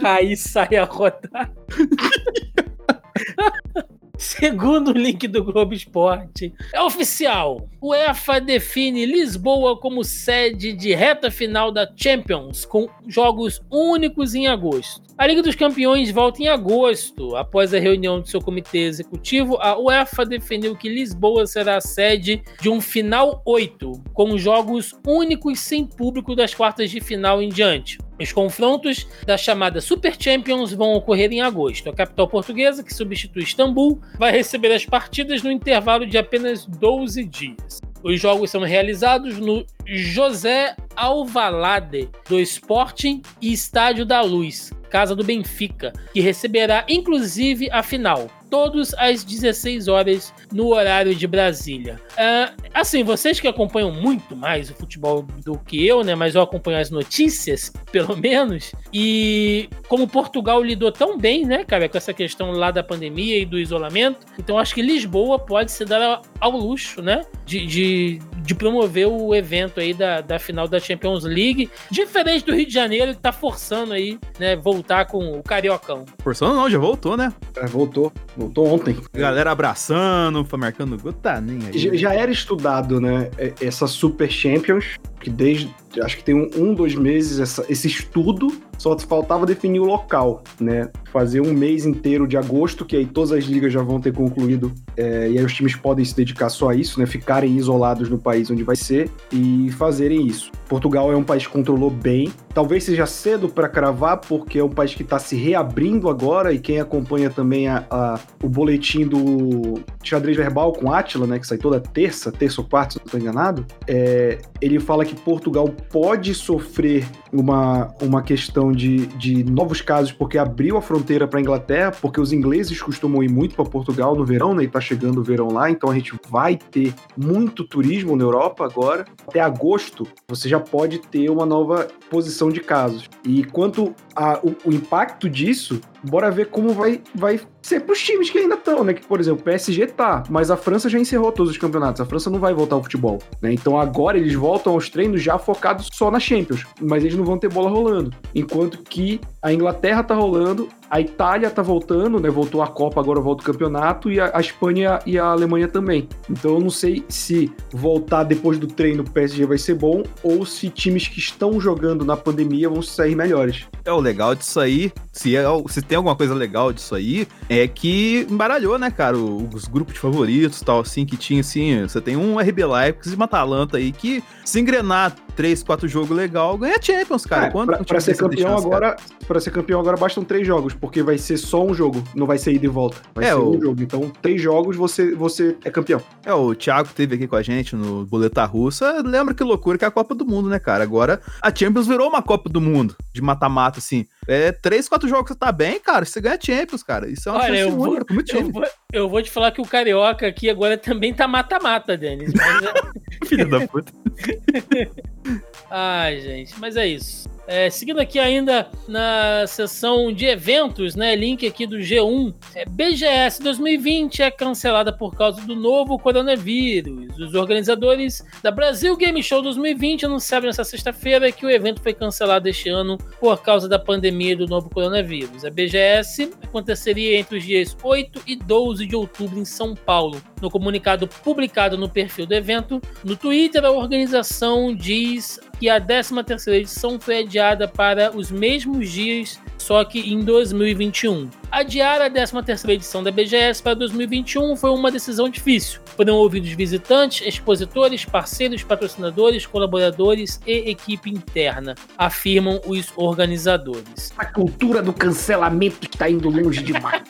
Raiz sai a rodar. Se- Segundo o link do Globo Esporte, é oficial. O EFA define Lisboa como sede de reta final da Champions, com jogos únicos em agosto. A Liga dos Campeões volta em agosto. Após a reunião do seu comitê executivo, a UEFA definiu que Lisboa será a sede de um final 8, com jogos únicos sem público das quartas de final em diante. Os confrontos da chamada Super Champions vão ocorrer em agosto. A capital portuguesa, que substitui Istambul, vai receber as partidas no intervalo de apenas 12 dias. Os jogos são realizados no José Alvalade do Sporting e Estádio da Luz, casa do Benfica, que receberá inclusive a final todos às 16 horas no horário de Brasília. Uh, assim, vocês que acompanham muito mais o futebol do que eu, né? Mas eu acompanho as notícias, pelo menos. E como Portugal lidou tão bem, né, cara, com essa questão lá da pandemia e do isolamento, então acho que Lisboa pode se dar ao luxo, né, de, de, de promover o evento aí da, da final da Champions League, diferente do Rio de Janeiro que tá forçando aí, né, voltar com o Cariocão. Forçando não, já voltou, né? É, voltou. Voltou ontem. Galera abraçando, marcando gol, tá nem aí. Já, já era estudado, né? Essa Super Champions, que desde acho que tem um, um dois meses essa, esse estudo, só faltava definir o local, né? Fazer um mês inteiro de agosto, que aí todas as ligas já vão ter concluído, é, e aí os times podem se dedicar só a isso, né? Ficarem isolados no país onde vai ser e fazerem isso. Portugal é um país que controlou bem. Talvez seja cedo para cravar, porque é um país que está se reabrindo agora, e quem acompanha também a, a, o boletim do xadrez verbal com Átila, né? Que sai toda terça, terça ou quarta, se não estou enganado, é, ele fala que Portugal pode sofrer uma, uma questão de, de novos casos porque abriu a fronteira para a Inglaterra, porque os ingleses costumam ir muito para Portugal no verão, né? E tá chegando o verão lá, então a gente vai ter muito turismo na Europa agora. Até agosto, você já pode ter uma nova posição de casos. E quanto ao impacto disso, bora ver como vai, vai ser pros times que ainda estão, né? Que, por exemplo, o PSG tá, mas a França já encerrou todos os campeonatos. A França não vai voltar ao futebol, né? Então agora eles voltam aos treinos já focados só na Champions, mas eles não vão ter bola rolando. Enquanto que a Inglaterra tá rolando, a Itália tá voltando, né? Voltou a Copa, agora volta o campeonato, e a, a Espanha e a Alemanha também. Então eu não sei se voltar depois do treino pro PSG vai ser bom, ou se times que estão jogando na pandemia vão sair melhores. É o legal disso aí, se, é, se tem alguma coisa legal disso aí, é que embaralhou, né, cara, os grupos de favoritos tal, assim, que tinha, assim, você tem um RB Leipzig e uma Atalanta aí que se engrenar três, quatro jogos legal, ganha Champions, cara. É, Quando pra, pra ser campeão chance, agora, para ser campeão agora bastam três jogos, porque vai ser só um jogo, não vai ser ida e volta. Vai é, ser o... um jogo. Então, três jogos você, você é campeão. É, o Thiago teve aqui com a gente no Boleta Russa. Lembra que loucura que é a Copa do Mundo, né, cara? Agora a Champions virou uma Copa do Mundo de mata-mata, assim. É, três, quatro jogos você tá bem, cara, você ganha Champions, cara. Isso é uma Olha, chance única muito eu vou, eu vou te falar que o Carioca aqui agora também tá mata-mata, Denis. Mas... É Filho da puta. Ai, gente, mas é isso. É, seguindo aqui ainda na seção de eventos, né? Link aqui do G1. É, BGS 2020 é cancelada por causa do novo coronavírus. Os organizadores da Brasil Game Show 2020 anunciaram nessa sexta-feira que o evento foi cancelado este ano por causa da pandemia do novo coronavírus. A BGS aconteceria entre os dias 8 e 12 de outubro em São Paulo. No comunicado publicado no perfil do evento, no Twitter, a organização diz que a 13ª edição foi adiada para os mesmos dias, só que em 2021. Adiar a 13ª edição da BGS para 2021 foi uma decisão difícil. Foram ouvidos visitantes, expositores, parceiros, patrocinadores, colaboradores e equipe interna, afirmam os organizadores. A cultura do cancelamento está indo longe demais.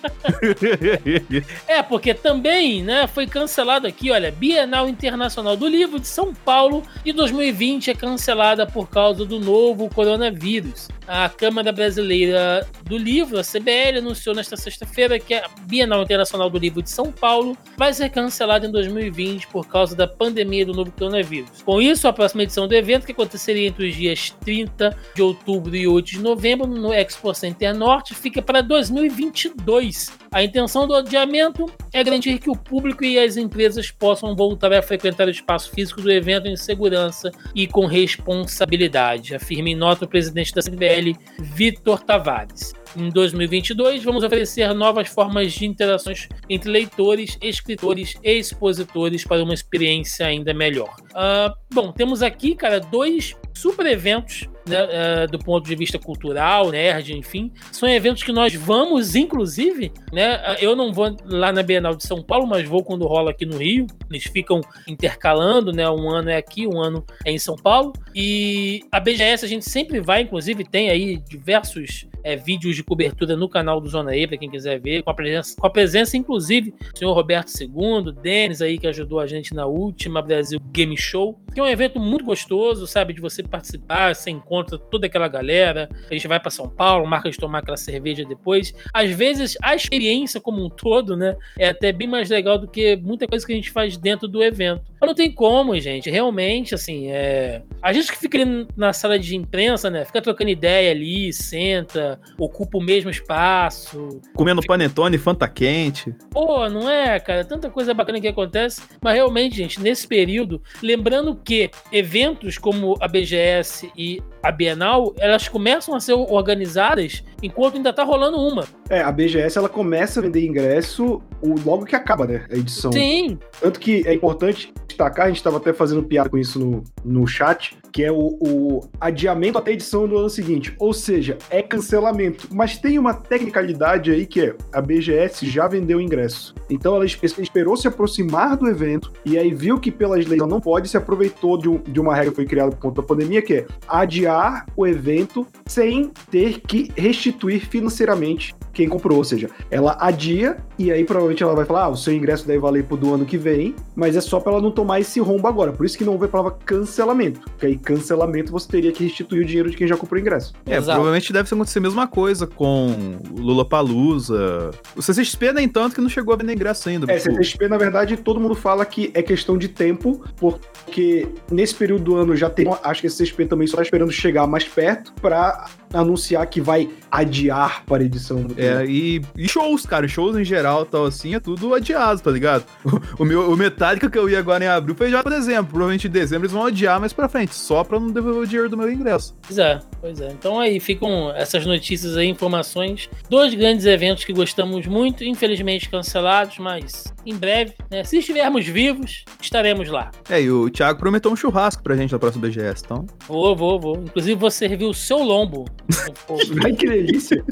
é, porque também né, foi cancelado aqui, olha, Bienal Internacional do Livro de São Paulo de 2020 é cancelada por causa do novo coronavírus. A Câmara Brasileira do Livro, a CBL, anunciou nesta sexta-feira que a Bienal Internacional do Livro de São Paulo vai ser cancelada em 2020 por causa da pandemia do novo coronavírus. Com isso, a próxima edição do evento, que aconteceria entre os dias 30 de outubro e 8 de novembro no Expo Center Norte, fica para 2022. A intenção do adiamento é garantir que o público e as empresas possam voltar a frequentar o espaço físico do evento em segurança e com responsabilidade, afirma em nota o presidente da CBL, Vitor Tavares. Em 2022, vamos oferecer novas formas de interações entre leitores, escritores e expositores para uma experiência ainda melhor. Uh, bom, temos aqui, cara, dois super eventos né, uh, do ponto de vista cultural, nerd, enfim. São eventos que nós vamos, inclusive, né? Eu não vou lá na Bienal de São Paulo, mas vou quando rola aqui no Rio. Eles ficam intercalando, né? Um ano é aqui, um ano é em São Paulo. E a BGS a gente sempre vai, inclusive, tem aí diversos é, vídeos de cobertura no canal do Zona E, para quem quiser ver, com a presença, com a presença inclusive, do senhor Roberto II, Denis aí, que ajudou a gente na última Brasil Game Show, que é um evento muito gostoso, sabe, de você participar, você encontra toda aquela galera, a gente vai para São Paulo, marca de tomar aquela cerveja depois. Às vezes, a experiência como um todo, né, é até bem mais legal do que muita coisa que a gente faz dentro do evento. Mas não tem como, gente, realmente, assim, é... A gente que fica ali na sala de imprensa, né, fica trocando ideia ali, senta, ocupa o mesmo espaço. Comendo panetone, fanta quente. Pô, não é, cara? Tanta coisa bacana que acontece. Mas realmente, gente, nesse período, lembrando que eventos como a BGS e a Bienal, elas começam a ser organizadas enquanto ainda tá rolando uma. É, a BGS ela começa a vender ingresso logo que acaba, né? A edição. Sim. Tanto que é importante destacar, a gente estava até fazendo piada com isso no, no chat, que é o, o, adiamento até a edição do ano seguinte. Ou seja, é cancelamento. Mas tem uma tecnicalidade aí que é a BGS já vendeu ingresso. Então ela esperou se aproximar do evento e aí viu que pelas leis ela não pode, se aproveitou de, um, de uma regra que foi criada por conta da pandemia, que é adiar o evento sem ter que restituir financeiramente quem comprou. Ou seja, ela adia e aí provavelmente ela vai falar: ah, o seu ingresso deve valer pro do ano que vem, mas é só para ela não tomar esse rombo agora. Por isso que não houve a palavra cancelamento. Porque aí cancelamento você teria que restituir o dinheiro de quem já comprou o ingresso. É, Exato. provavelmente deve acontecer a mesma coisa com Lula Palusa. O CCXP nem tanto que não chegou a vender ingresso ainda. É, tipo... CCXP, na verdade, todo mundo fala que é questão de tempo, porque nesse período do ano já tem. Acho que a CCXP também só tá esperando chegar mais perto para anunciar que vai adiar para a edição do É, e, e, shows, cara. Shows em geral tal assim, é tudo adiado, tá ligado? O, o meu o Metallica que eu ia agora em abril foi já por dezembro. Provavelmente em dezembro eles vão adiar mais pra frente, só pra não devolver o dinheiro do meu ingresso. Pois é, pois é. Então aí ficam essas notícias aí, informações. Dois grandes eventos que gostamos muito, infelizmente cancelados, mas em breve, né? Se estivermos vivos, estaremos lá. É, e o Thiago prometeu um churrasco pra gente na próxima BGS, então. Vou, vou, vou. Inclusive vou servir o seu lombo. Ai, que delícia!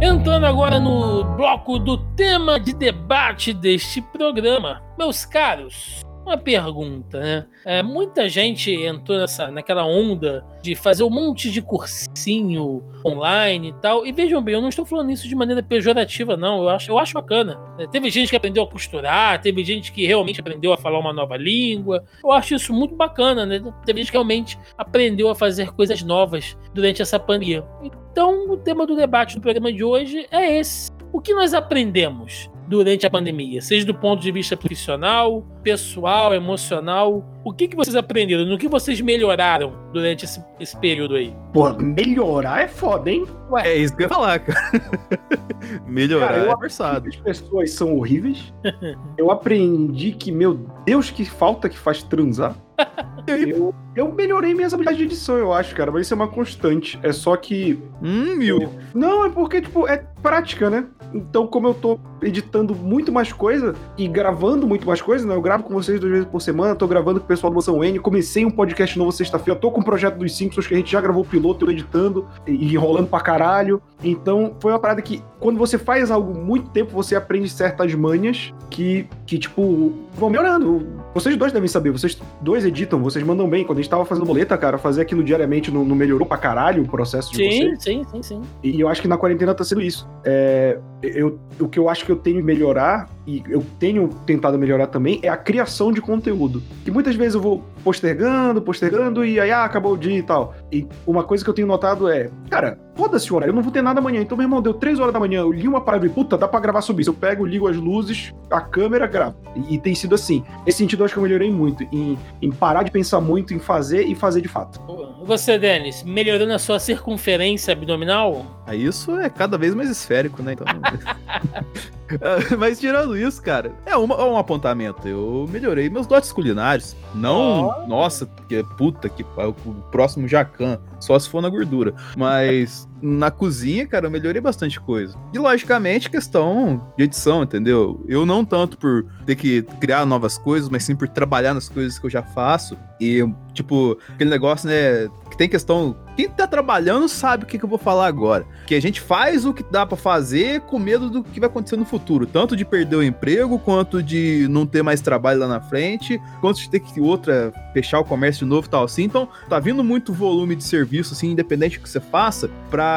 Entrando agora no bloco do tema de debate deste programa. Meus caros, uma pergunta, né? É, muita gente entrou nessa, naquela onda de fazer um monte de cursinho online e tal. E vejam bem, eu não estou falando isso de maneira pejorativa, não. Eu acho, eu acho bacana. É, teve gente que aprendeu a costurar, teve gente que realmente aprendeu a falar uma nova língua. Eu acho isso muito bacana, né? Teve gente que realmente aprendeu a fazer coisas novas durante essa pandemia. Então, o tema do debate do programa de hoje é esse. O que nós aprendemos durante a pandemia? Seja do ponto de vista profissional, pessoal, emocional. O que, que vocês aprenderam? No que vocês melhoraram durante esse, esse período aí? Pô, melhorar é foda, hein? Ué, é isso que eu ia falar, cara. melhorar cara, eu é forçado. As pessoas são horríveis. eu aprendi que, meu Deus, que falta que faz transar. eu, eu melhorei minhas habilidades de edição, eu acho, cara. Mas isso é uma constante. É só que. Hum, mil. Eu... Não, é porque, tipo, é prática, né? Então, como eu tô editando muito mais coisa e gravando muito mais coisa, né? Eu gravo com vocês duas vezes por semana, tô gravando com o pessoal do Moção N, comecei um podcast novo sexta-feira, tô com o um projeto dos Simpsons que a gente já gravou o piloto, eu editando e enrolando pra caralho. Então, foi uma parada que, quando você faz algo muito tempo, você aprende certas manhas que, que tipo, vão melhorando. Vocês dois devem saber, vocês dois editam, vocês mandam bem. Quando a gente tava fazendo boleta, cara, fazer aquilo diariamente não, não melhorou pra caralho o processo de sim, vocês? Sim, sim, sim. E eu acho que na quarentena tá sendo isso. É, eu, o que eu acho que eu tenho que melhorar, e eu tenho tentado melhorar também, é a criação de conteúdo. Que muitas vezes eu vou postergando, postergando, e aí, ah, acabou o dia e tal. E uma coisa que eu tenho notado é, cara, foda-se o horário, eu não vou ter nada amanhã. Então, meu irmão, deu três horas da manhã, eu li uma parada e, puta, dá pra gravar sobre isso. Eu pego, ligo as luzes, a câmera, gravo. E, e tem sido assim. Nesse sentido, eu acho que eu melhorei muito em, em parar de pensar muito em fazer e fazer de fato. Você, Denis, melhorando a sua circunferência abdominal? Aí isso é cada vez mais esférico, né? Então... Mas tirando isso, cara, é uma- é um apontamento. Eu melhorei meus dotes culinários. Não, Ó. nossa, que puta que o próximo jacan, só se for na gordura. Mas na cozinha, cara, eu melhorei bastante coisa. E logicamente, questão de edição, entendeu? Eu não tanto por ter que criar novas coisas, mas sim por trabalhar nas coisas que eu já faço. E, tipo, aquele negócio, né, que tem questão. Quem tá trabalhando sabe o que, que eu vou falar agora. Que a gente faz o que dá pra fazer com medo do que vai acontecer no futuro. Tanto de perder o emprego, quanto de não ter mais trabalho lá na frente, quanto de ter que outra fechar o comércio de novo e tal assim. Então, tá vindo muito volume de serviço, assim, independente do que você faça, pra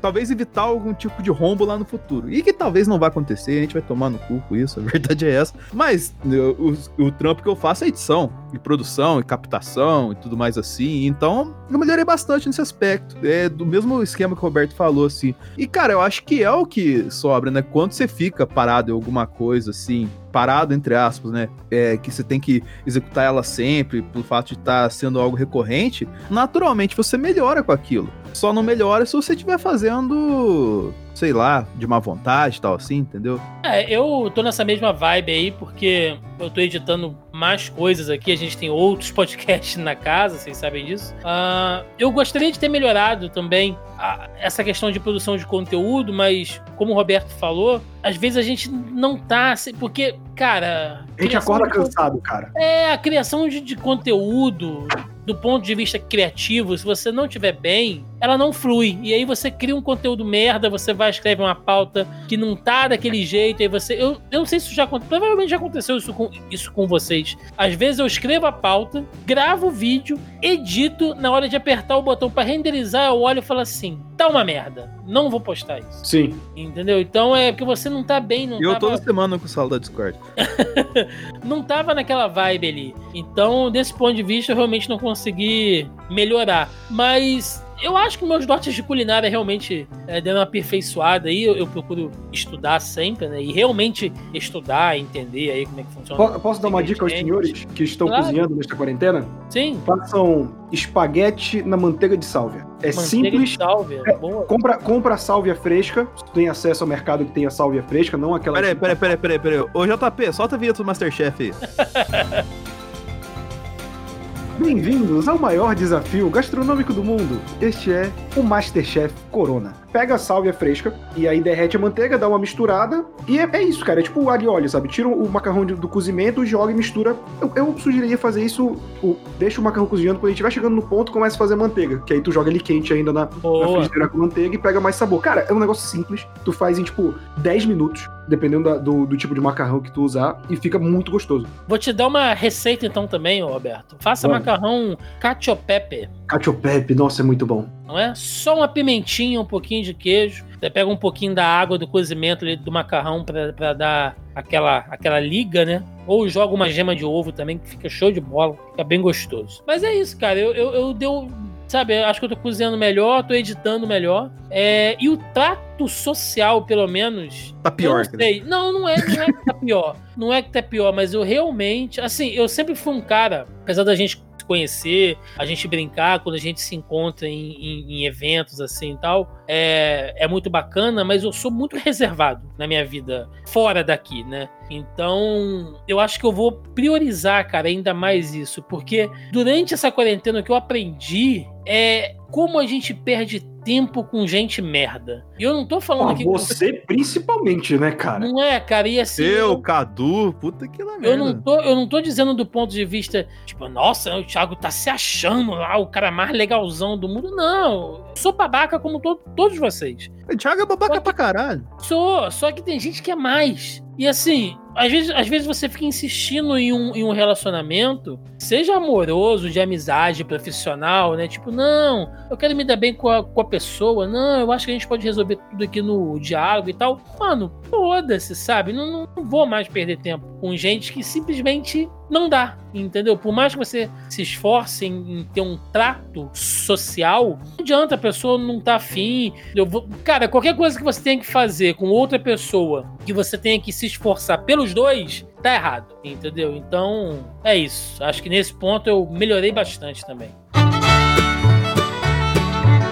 talvez evitar algum tipo de rombo lá no futuro. E que talvez não vai acontecer, a gente vai tomar no cu com isso, a verdade é essa. Mas eu- o, o trampo que eu faço é edição, e produção, e captação, e tudo mais assim. Então, eu melhorei bastante nesse aspecto. É do mesmo esquema que o Roberto falou, assim. E, cara, eu acho que é o que sobra, né? Quando você fica parado em alguma coisa, assim, parado, entre aspas, né? É, que você tem que executar ela sempre, pelo fato de estar sendo algo recorrente, naturalmente você melhora com aquilo. Só não melhora se você estiver fazendo, sei lá, de má vontade e tal, assim, entendeu? É, eu tô nessa mesma vibe aí, porque eu tô editando mais coisas aqui, a gente tem outros podcasts na casa, vocês sabem disso. Ah, eu gostaria de ter melhorado também a- essa questão de produção de conteúdo, mas como o Roberto falou, às vezes a gente não tá, assim, porque, cara... A gente acorda de cansado, cara. É, a criação de, de conteúdo, do ponto de vista criativo, se você não tiver bem, ela não flui. E aí você cria um conteúdo merda, você vai escrever uma pauta que não tá daquele jeito, aí você. Eu, eu não sei se isso já aconteceu. Provavelmente já aconteceu isso com, isso com vocês. Às vezes eu escrevo a pauta, gravo o vídeo, edito, na hora de apertar o botão pra renderizar, eu olho e falo assim: tá uma merda. Não vou postar isso. Sim. Entendeu? Então é porque você não tá bem, não eu tava toda semana com o sala da Discord. não tava naquela vibe ali. Então, desse ponto de vista, eu realmente não consegui melhorar. Mas eu acho que meus dotes de culinária realmente é, deram uma aperfeiçoada aí. Eu, eu procuro estudar sempre, né? E realmente estudar, entender aí como é que funciona. Po- Posso dar uma dica aos senhores que estão Claro. cozinhando nesta quarentena? Sim, Façam espaguete na manteiga de sálvia. É manteiga simples. de sálvia. Boa. Compra, compra a sálvia fresca. Se tu tem acesso ao mercado que tem a sálvia fresca, não aquela. Peraí, peraí, peraí, peraí, peraí. Ô, JP, solta a vinheta do Masterchef aí. Bem-vindos ao maior desafio gastronômico do mundo. Este é o Masterchef Corona. Pega a sálvia fresca e aí derrete a manteiga, dá uma misturada e é, é isso, cara. É tipo e óleo, sabe? Tira o macarrão do cozimento, joga e mistura. Eu, eu sugeriria fazer isso, deixa o macarrão cozinhando, quando ele estiver chegando no ponto, começa a fazer manteiga. Que aí tu joga ele quente ainda na, na frigideira com manteiga e pega mais sabor. Cara, é um negócio simples. Tu faz em, tipo, 10 minutos, dependendo da- do, do tipo de macarrão que tu usar, e fica muito gostoso. Vou te dar uma receita então também, Roberto. Faça Vamos. macarrão cacio pepe. Cacio pepe, nossa, é muito bom. não é? Só uma pimentinha, um pouquinho de queijo. Você pega um pouquinho da água do cozimento ali do macarrão pra, pra dar aquela, aquela liga, né? Ou joga uma gema de ovo também, que fica show de bola. Fica bem gostoso. Mas é isso, cara. Eu, eu, eu deu. Sabe, eu acho que eu tô cozinhando melhor, tô editando melhor. É, e o trato social, pelo menos. Tá pior. não cara. sei. Não, não é, não é que tá pior. Não é que tá pior, mas eu realmente. Assim, eu sempre fui um cara, apesar da gente conhecer, a gente brincar quando a gente se encontra em, em- em eventos assim e tal, é, é muito bacana, mas eu sou muito reservado na minha vida fora daqui, né? Então, eu acho que eu vou priorizar, cara, ainda mais isso, porque durante essa quarentena o que eu aprendi é como a gente perde tempo com gente merda. E eu não tô falando Pô, aqui você principalmente, né, cara? não é, cara, e assim. Eu, Cadu, puta que lá eu merda. não, tô, eu não tô dizendo do ponto de vista, tipo, nossa, o Thiago tá se achando lá, o cara mais legalzão do mundo. Não, eu sou babaca como to- todos vocês. O Thiago é babaca que- pra caralho. Sou, só que tem gente que é mais. E assim, às vezes, às vezes você fica insistindo em um, em um relacionamento, seja amoroso, de amizade, profissional, né? Tipo, não, eu quero me dar bem com a, com a pessoa, não, eu acho que a gente pode resolver tudo aqui no diálogo e tal. Mano, foda-se, sabe? Não, não, não vou mais perder tempo com gente que simplesmente não dá, entendeu? Por mais que você se esforce em, em ter um trato social, não adianta, a pessoa não tá afim. Vou, cara, qualquer coisa que você tenha que fazer com outra pessoa, que você tenha que se esforçar pelos dois, tá errado, entendeu? Então, é isso. Acho que nesse ponto eu melhorei bastante também.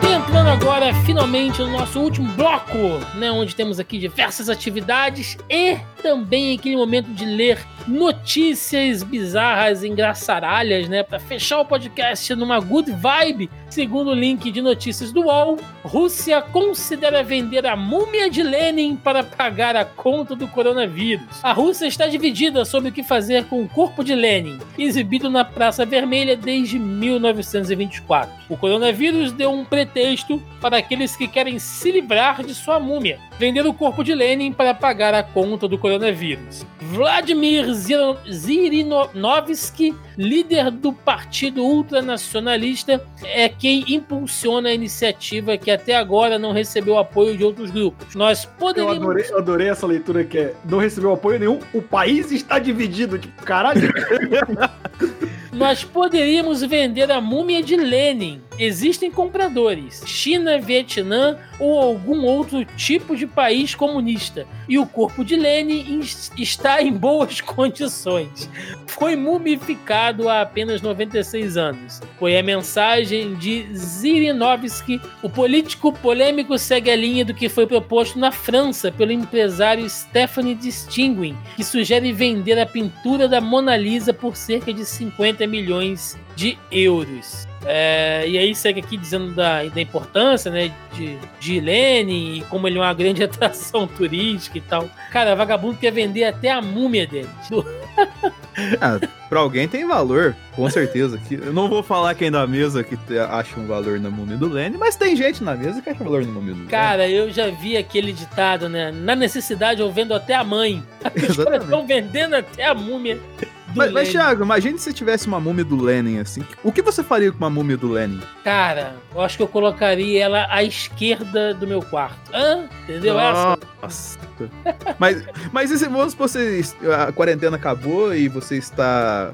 Entrando agora, finalmente, no nosso último bloco, né? Onde temos aqui diversas atividades e também aquele momento de ler notícias bizarras, engraçaralhas, né? Para fechar o podcast numa good vibe. Segundo o link de notícias do UOL, Rússia considera vender a múmia de Lenin para pagar a conta do coronavírus. A Rússia está dividida sobre o que fazer com o corpo de Lenin, exibido na Praça Vermelha desde 1924. O coronavírus deu um pretexto para aqueles que querem se livrar de sua múmia, vender o corpo de Lenin para pagar a conta do coronavírus. Vladimir Zir- Zirinovsky, líder do partido ultranacionalista, é quem impulsiona a iniciativa que até agora não recebeu apoio de outros grupos. Nós Eu poderíamos adorei, eu adorei essa leitura que é não recebeu apoio nenhum, o país está dividido. Tipo, caralho. Nós poderíamos vender a múmia de Lenin. Existem compradores. China, Vietnã ou algum outro tipo de país comunista. E o corpo de Lenin es- está em boas condições. Foi mumificado há apenas 96 anos. Foi a mensagem de Zirinovsky. O político polêmico segue a linha do que foi proposto na França pelo empresário Stephanie Distinguin, que sugere vender a pintura da Mona Lisa por cerca de 50 milhões de euros. É, e aí segue aqui dizendo da, da importância né, de, de Lenin e como ele é uma grande atração turística e tal. Cara, vagabundo quer vender até a múmia dele. Ah, pra alguém tem valor, com certeza. Que eu não vou falar quem da mesa que acha um valor na múmia do Lenny, mas tem gente na mesa que acha valor na múmia do Lenny. Cara, eu já vi aquele ditado, né? Na necessidade eu vendo até a mãe. Caras Exatamente. estão vendendo até a múmia Mas, mas. Thiago, imagine se tivesse uma múmia do Lenin, assim. O que você faria com uma múmia do Lenin? Cara, eu acho que eu colocaria ela à esquerda do meu quarto. Hã? Entendeu essa? Nossa. mas, mas e se vamos supor, você, a quarentena acabou e você está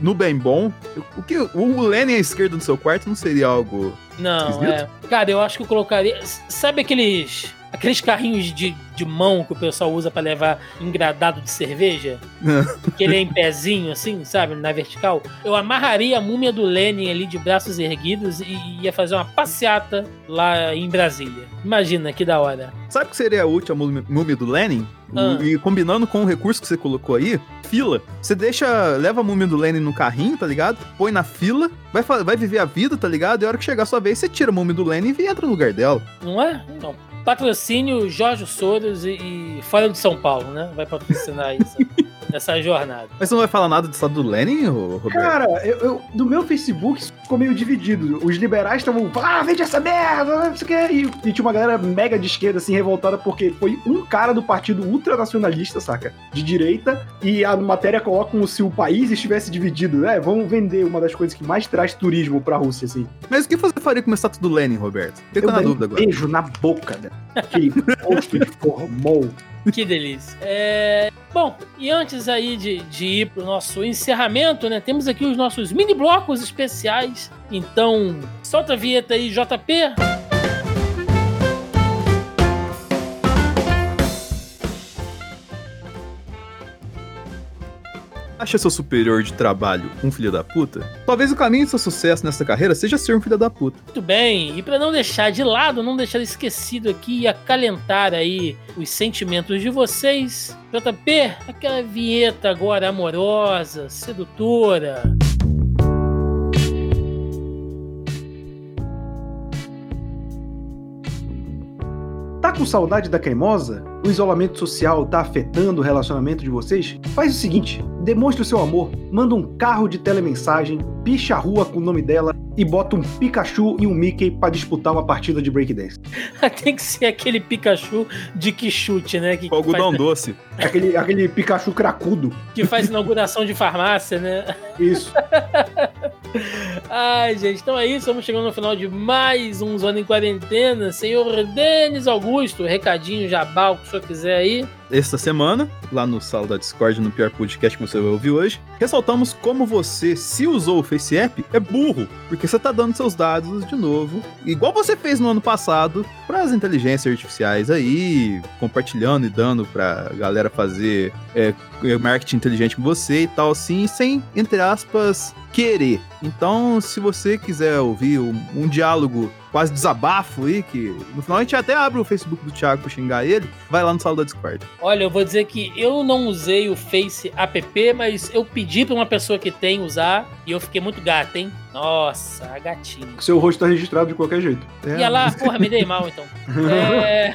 no bem bom, o que o Lenin à esquerda do seu quarto não seria algo Não, é. Cara, eu acho que eu colocaria. Sabe aqueles. Aqueles carrinhos de, de mão que o pessoal usa pra levar engradado de cerveja? que ele é em pezinho, assim, sabe? Na vertical. Eu amarraria a múmia do Lenin ali de braços erguidos e ia fazer uma passeata lá em Brasília. Imagina que da hora. Sabe o que seria útil a múmia múmia do Lenin? Ah. E combinando com o recurso que você colocou aí, fila. Você deixa, leva a múmia do Lenin no carrinho, tá ligado? Põe na fila, vai, vai viver a vida, tá ligado? E a hora que chegar a sua vez, você tira a múmia do Lenin e entra no lugar dela. Não é? Não. Patrocínio Jorge Soros e, e Fora de São Paulo, né? Vai patrocinar isso. nessa jornada. Mas você não vai falar nada do estado do Lenin, ô, Roberto? Cara, eu, eu- no meu Facebook isso ficou meio dividido. Os liberais estavam, ah, vende essa merda, não sei o quê. E, e tinha uma galera mega de esquerda, assim, revoltada, porque foi um cara do partido ultranacionalista, saca? De direita, e a matéria coloca como se o país estivesse dividido, né? Vamos vender uma das coisas que mais traz turismo pra Rússia, assim. Mas o que você faria com uma estátua do Lenin, Roberto? Fico eu na daria um dúvida agora. beijo na boca, né? Aquele rosto de formol. Que delícia. É, Bom, e antes aí de, de ir pro nosso encerramento, né? Temos aqui os nossos mini blocos especiais. Então, solta a vinheta aí, JP. Acha seu superior de trabalho um filho da puta? Talvez o caminho do seu sucesso nessa carreira seja ser um filho da puta. Muito bem. E para não deixar de lado, não deixar esquecido aqui e acalentar aí os sentimentos de vocês, JP, aquela vinheta agora amorosa, sedutora. Tá com saudade da cremosa? O isolamento social tá afetando o relacionamento de vocês? Faz o seguinte: demonstre o seu amor, manda um carro de telemensagem, picha a rua com o nome dela e bota um Pikachu e um Mickey pra disputar uma partida de breakdance. Tem que ser aquele Pikachu de que chute, né? Que, algodão faz, doce. Aquele, aquele Pikachu cracudo. que faz inauguração de farmácia, né? Isso. Ai, gente, então é isso. Vamos chegando no final de mais um Zona em Quarentena. Senhor Denis Augusto, recadinho, jabá, o que o senhor quiser aí. Esta semana, lá no sala da Discord, no pior podcast que você vai ouvir hoje, ressaltamos como você, se usou o Face App, é burro, porque você tá dando seus dados de novo, igual você fez no ano passado, para as inteligências artificiais aí, compartilhando e dando pra galera fazer é, marketing inteligente com você e tal, assim, sem, entre aspas, querer. Então, se você quiser ouvir um, um diálogo quase desabafo aí, que no final a gente até abre o Facebook do Thiago pra xingar ele, vai lá no sala da Discord. Olha, eu vou dizer que eu não usei o Face app, mas eu pedi pra uma pessoa que tem usar e eu fiquei muito gata, hein? Nossa, a gatinha. Seu rosto tá registrado de qualquer jeito. É, E lá, porra, me dei mal então. É...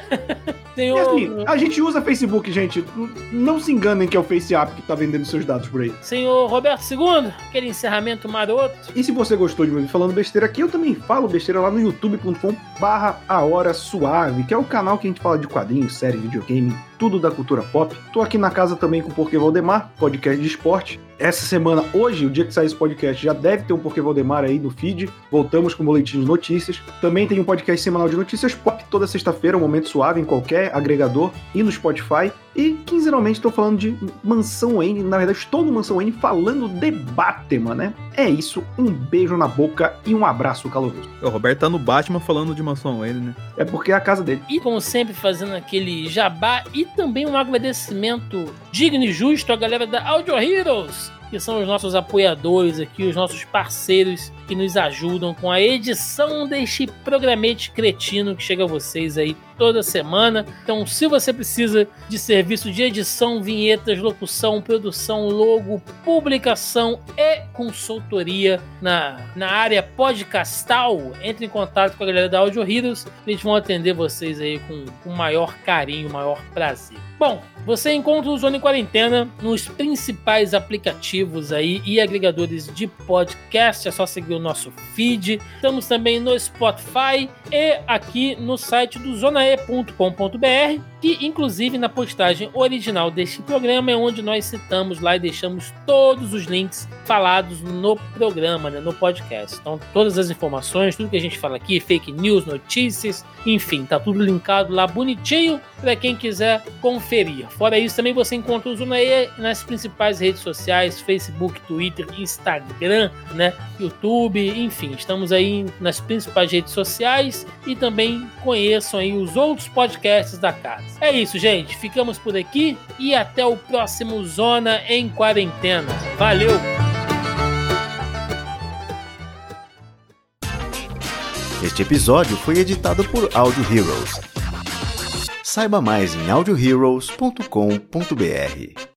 Tem E o... assim, a gente usa Facebook, gente. Não se enganem que é o Face App que tá vendendo seus dados por aí. Senhor Roberto II, aquele encerramento maroto. E se você gostou de me ouvir falando besteira aqui, eu também falo besteira lá no youtube.com barra a hora suave, que é o canal que a gente fala de quadrinhos, série, videogame, tudo da cultura pop. Tô aqui na casa também com o Porquê Valdemar, podcast de esporte. Essa semana, hoje, o dia que sair esse podcast, já deve ter um Porquê Valdemar aí no feed. Voltamos com o boletim de notícias. Também tem um podcast semanal de notícias pop toda sexta-feira, um momento suave em qualquer agregador e no Spotify. E quinzenalmente estou falando de Mansão N. Na verdade, estou no Mansão N falando de Batman, né? É isso. Um beijo na boca e um abraço caloroso. O Roberto tá no Batman falando de Mansão Wayne, né? É porque é a casa dele. E como sempre, fazendo aquele jabá e também um agradecimento digno e justo à galera da Audio Heroes, que são os nossos apoiadores aqui, os nossos parceiros que nos ajudam com a edição deste programete cretino que chega a vocês aí toda semana. Então, se você precisa de serviço de edição, vinhetas, locução, produção, logo, publicação e consultoria na, na área podcastal, entre em contato com a galera da Audio Heroes. Eles vão atender vocês aí com o maior carinho, maior prazer. Bom, você encontra o Zona em Quarentena nos principais aplicativos aí e agregadores de podcast. É só seguir o nosso feed. Estamos também no Spotify e aqui no site do zonae.com.br, que inclusive na postagem original deste programa é onde nós citamos lá e deixamos todos os links falados no programa, né, no podcast. Então, todas as informações, tudo que a gente fala aqui, fake news, notícias, enfim, tá tudo linkado lá bonitinho para quem quiser conferir. Fora isso, também você encontra o Zunaê nas principais redes sociais, Facebook, Twitter, Instagram, né, YouTube, enfim, estamos aí nas principais redes sociais e também conheçam aí os outros podcasts da casa. É isso, gente, ficamos por aqui e até o próximo Zona em Quarentena. Valeu! Este episódio foi editado por Audio Heroes. Saiba mais em audioheroes.com.br.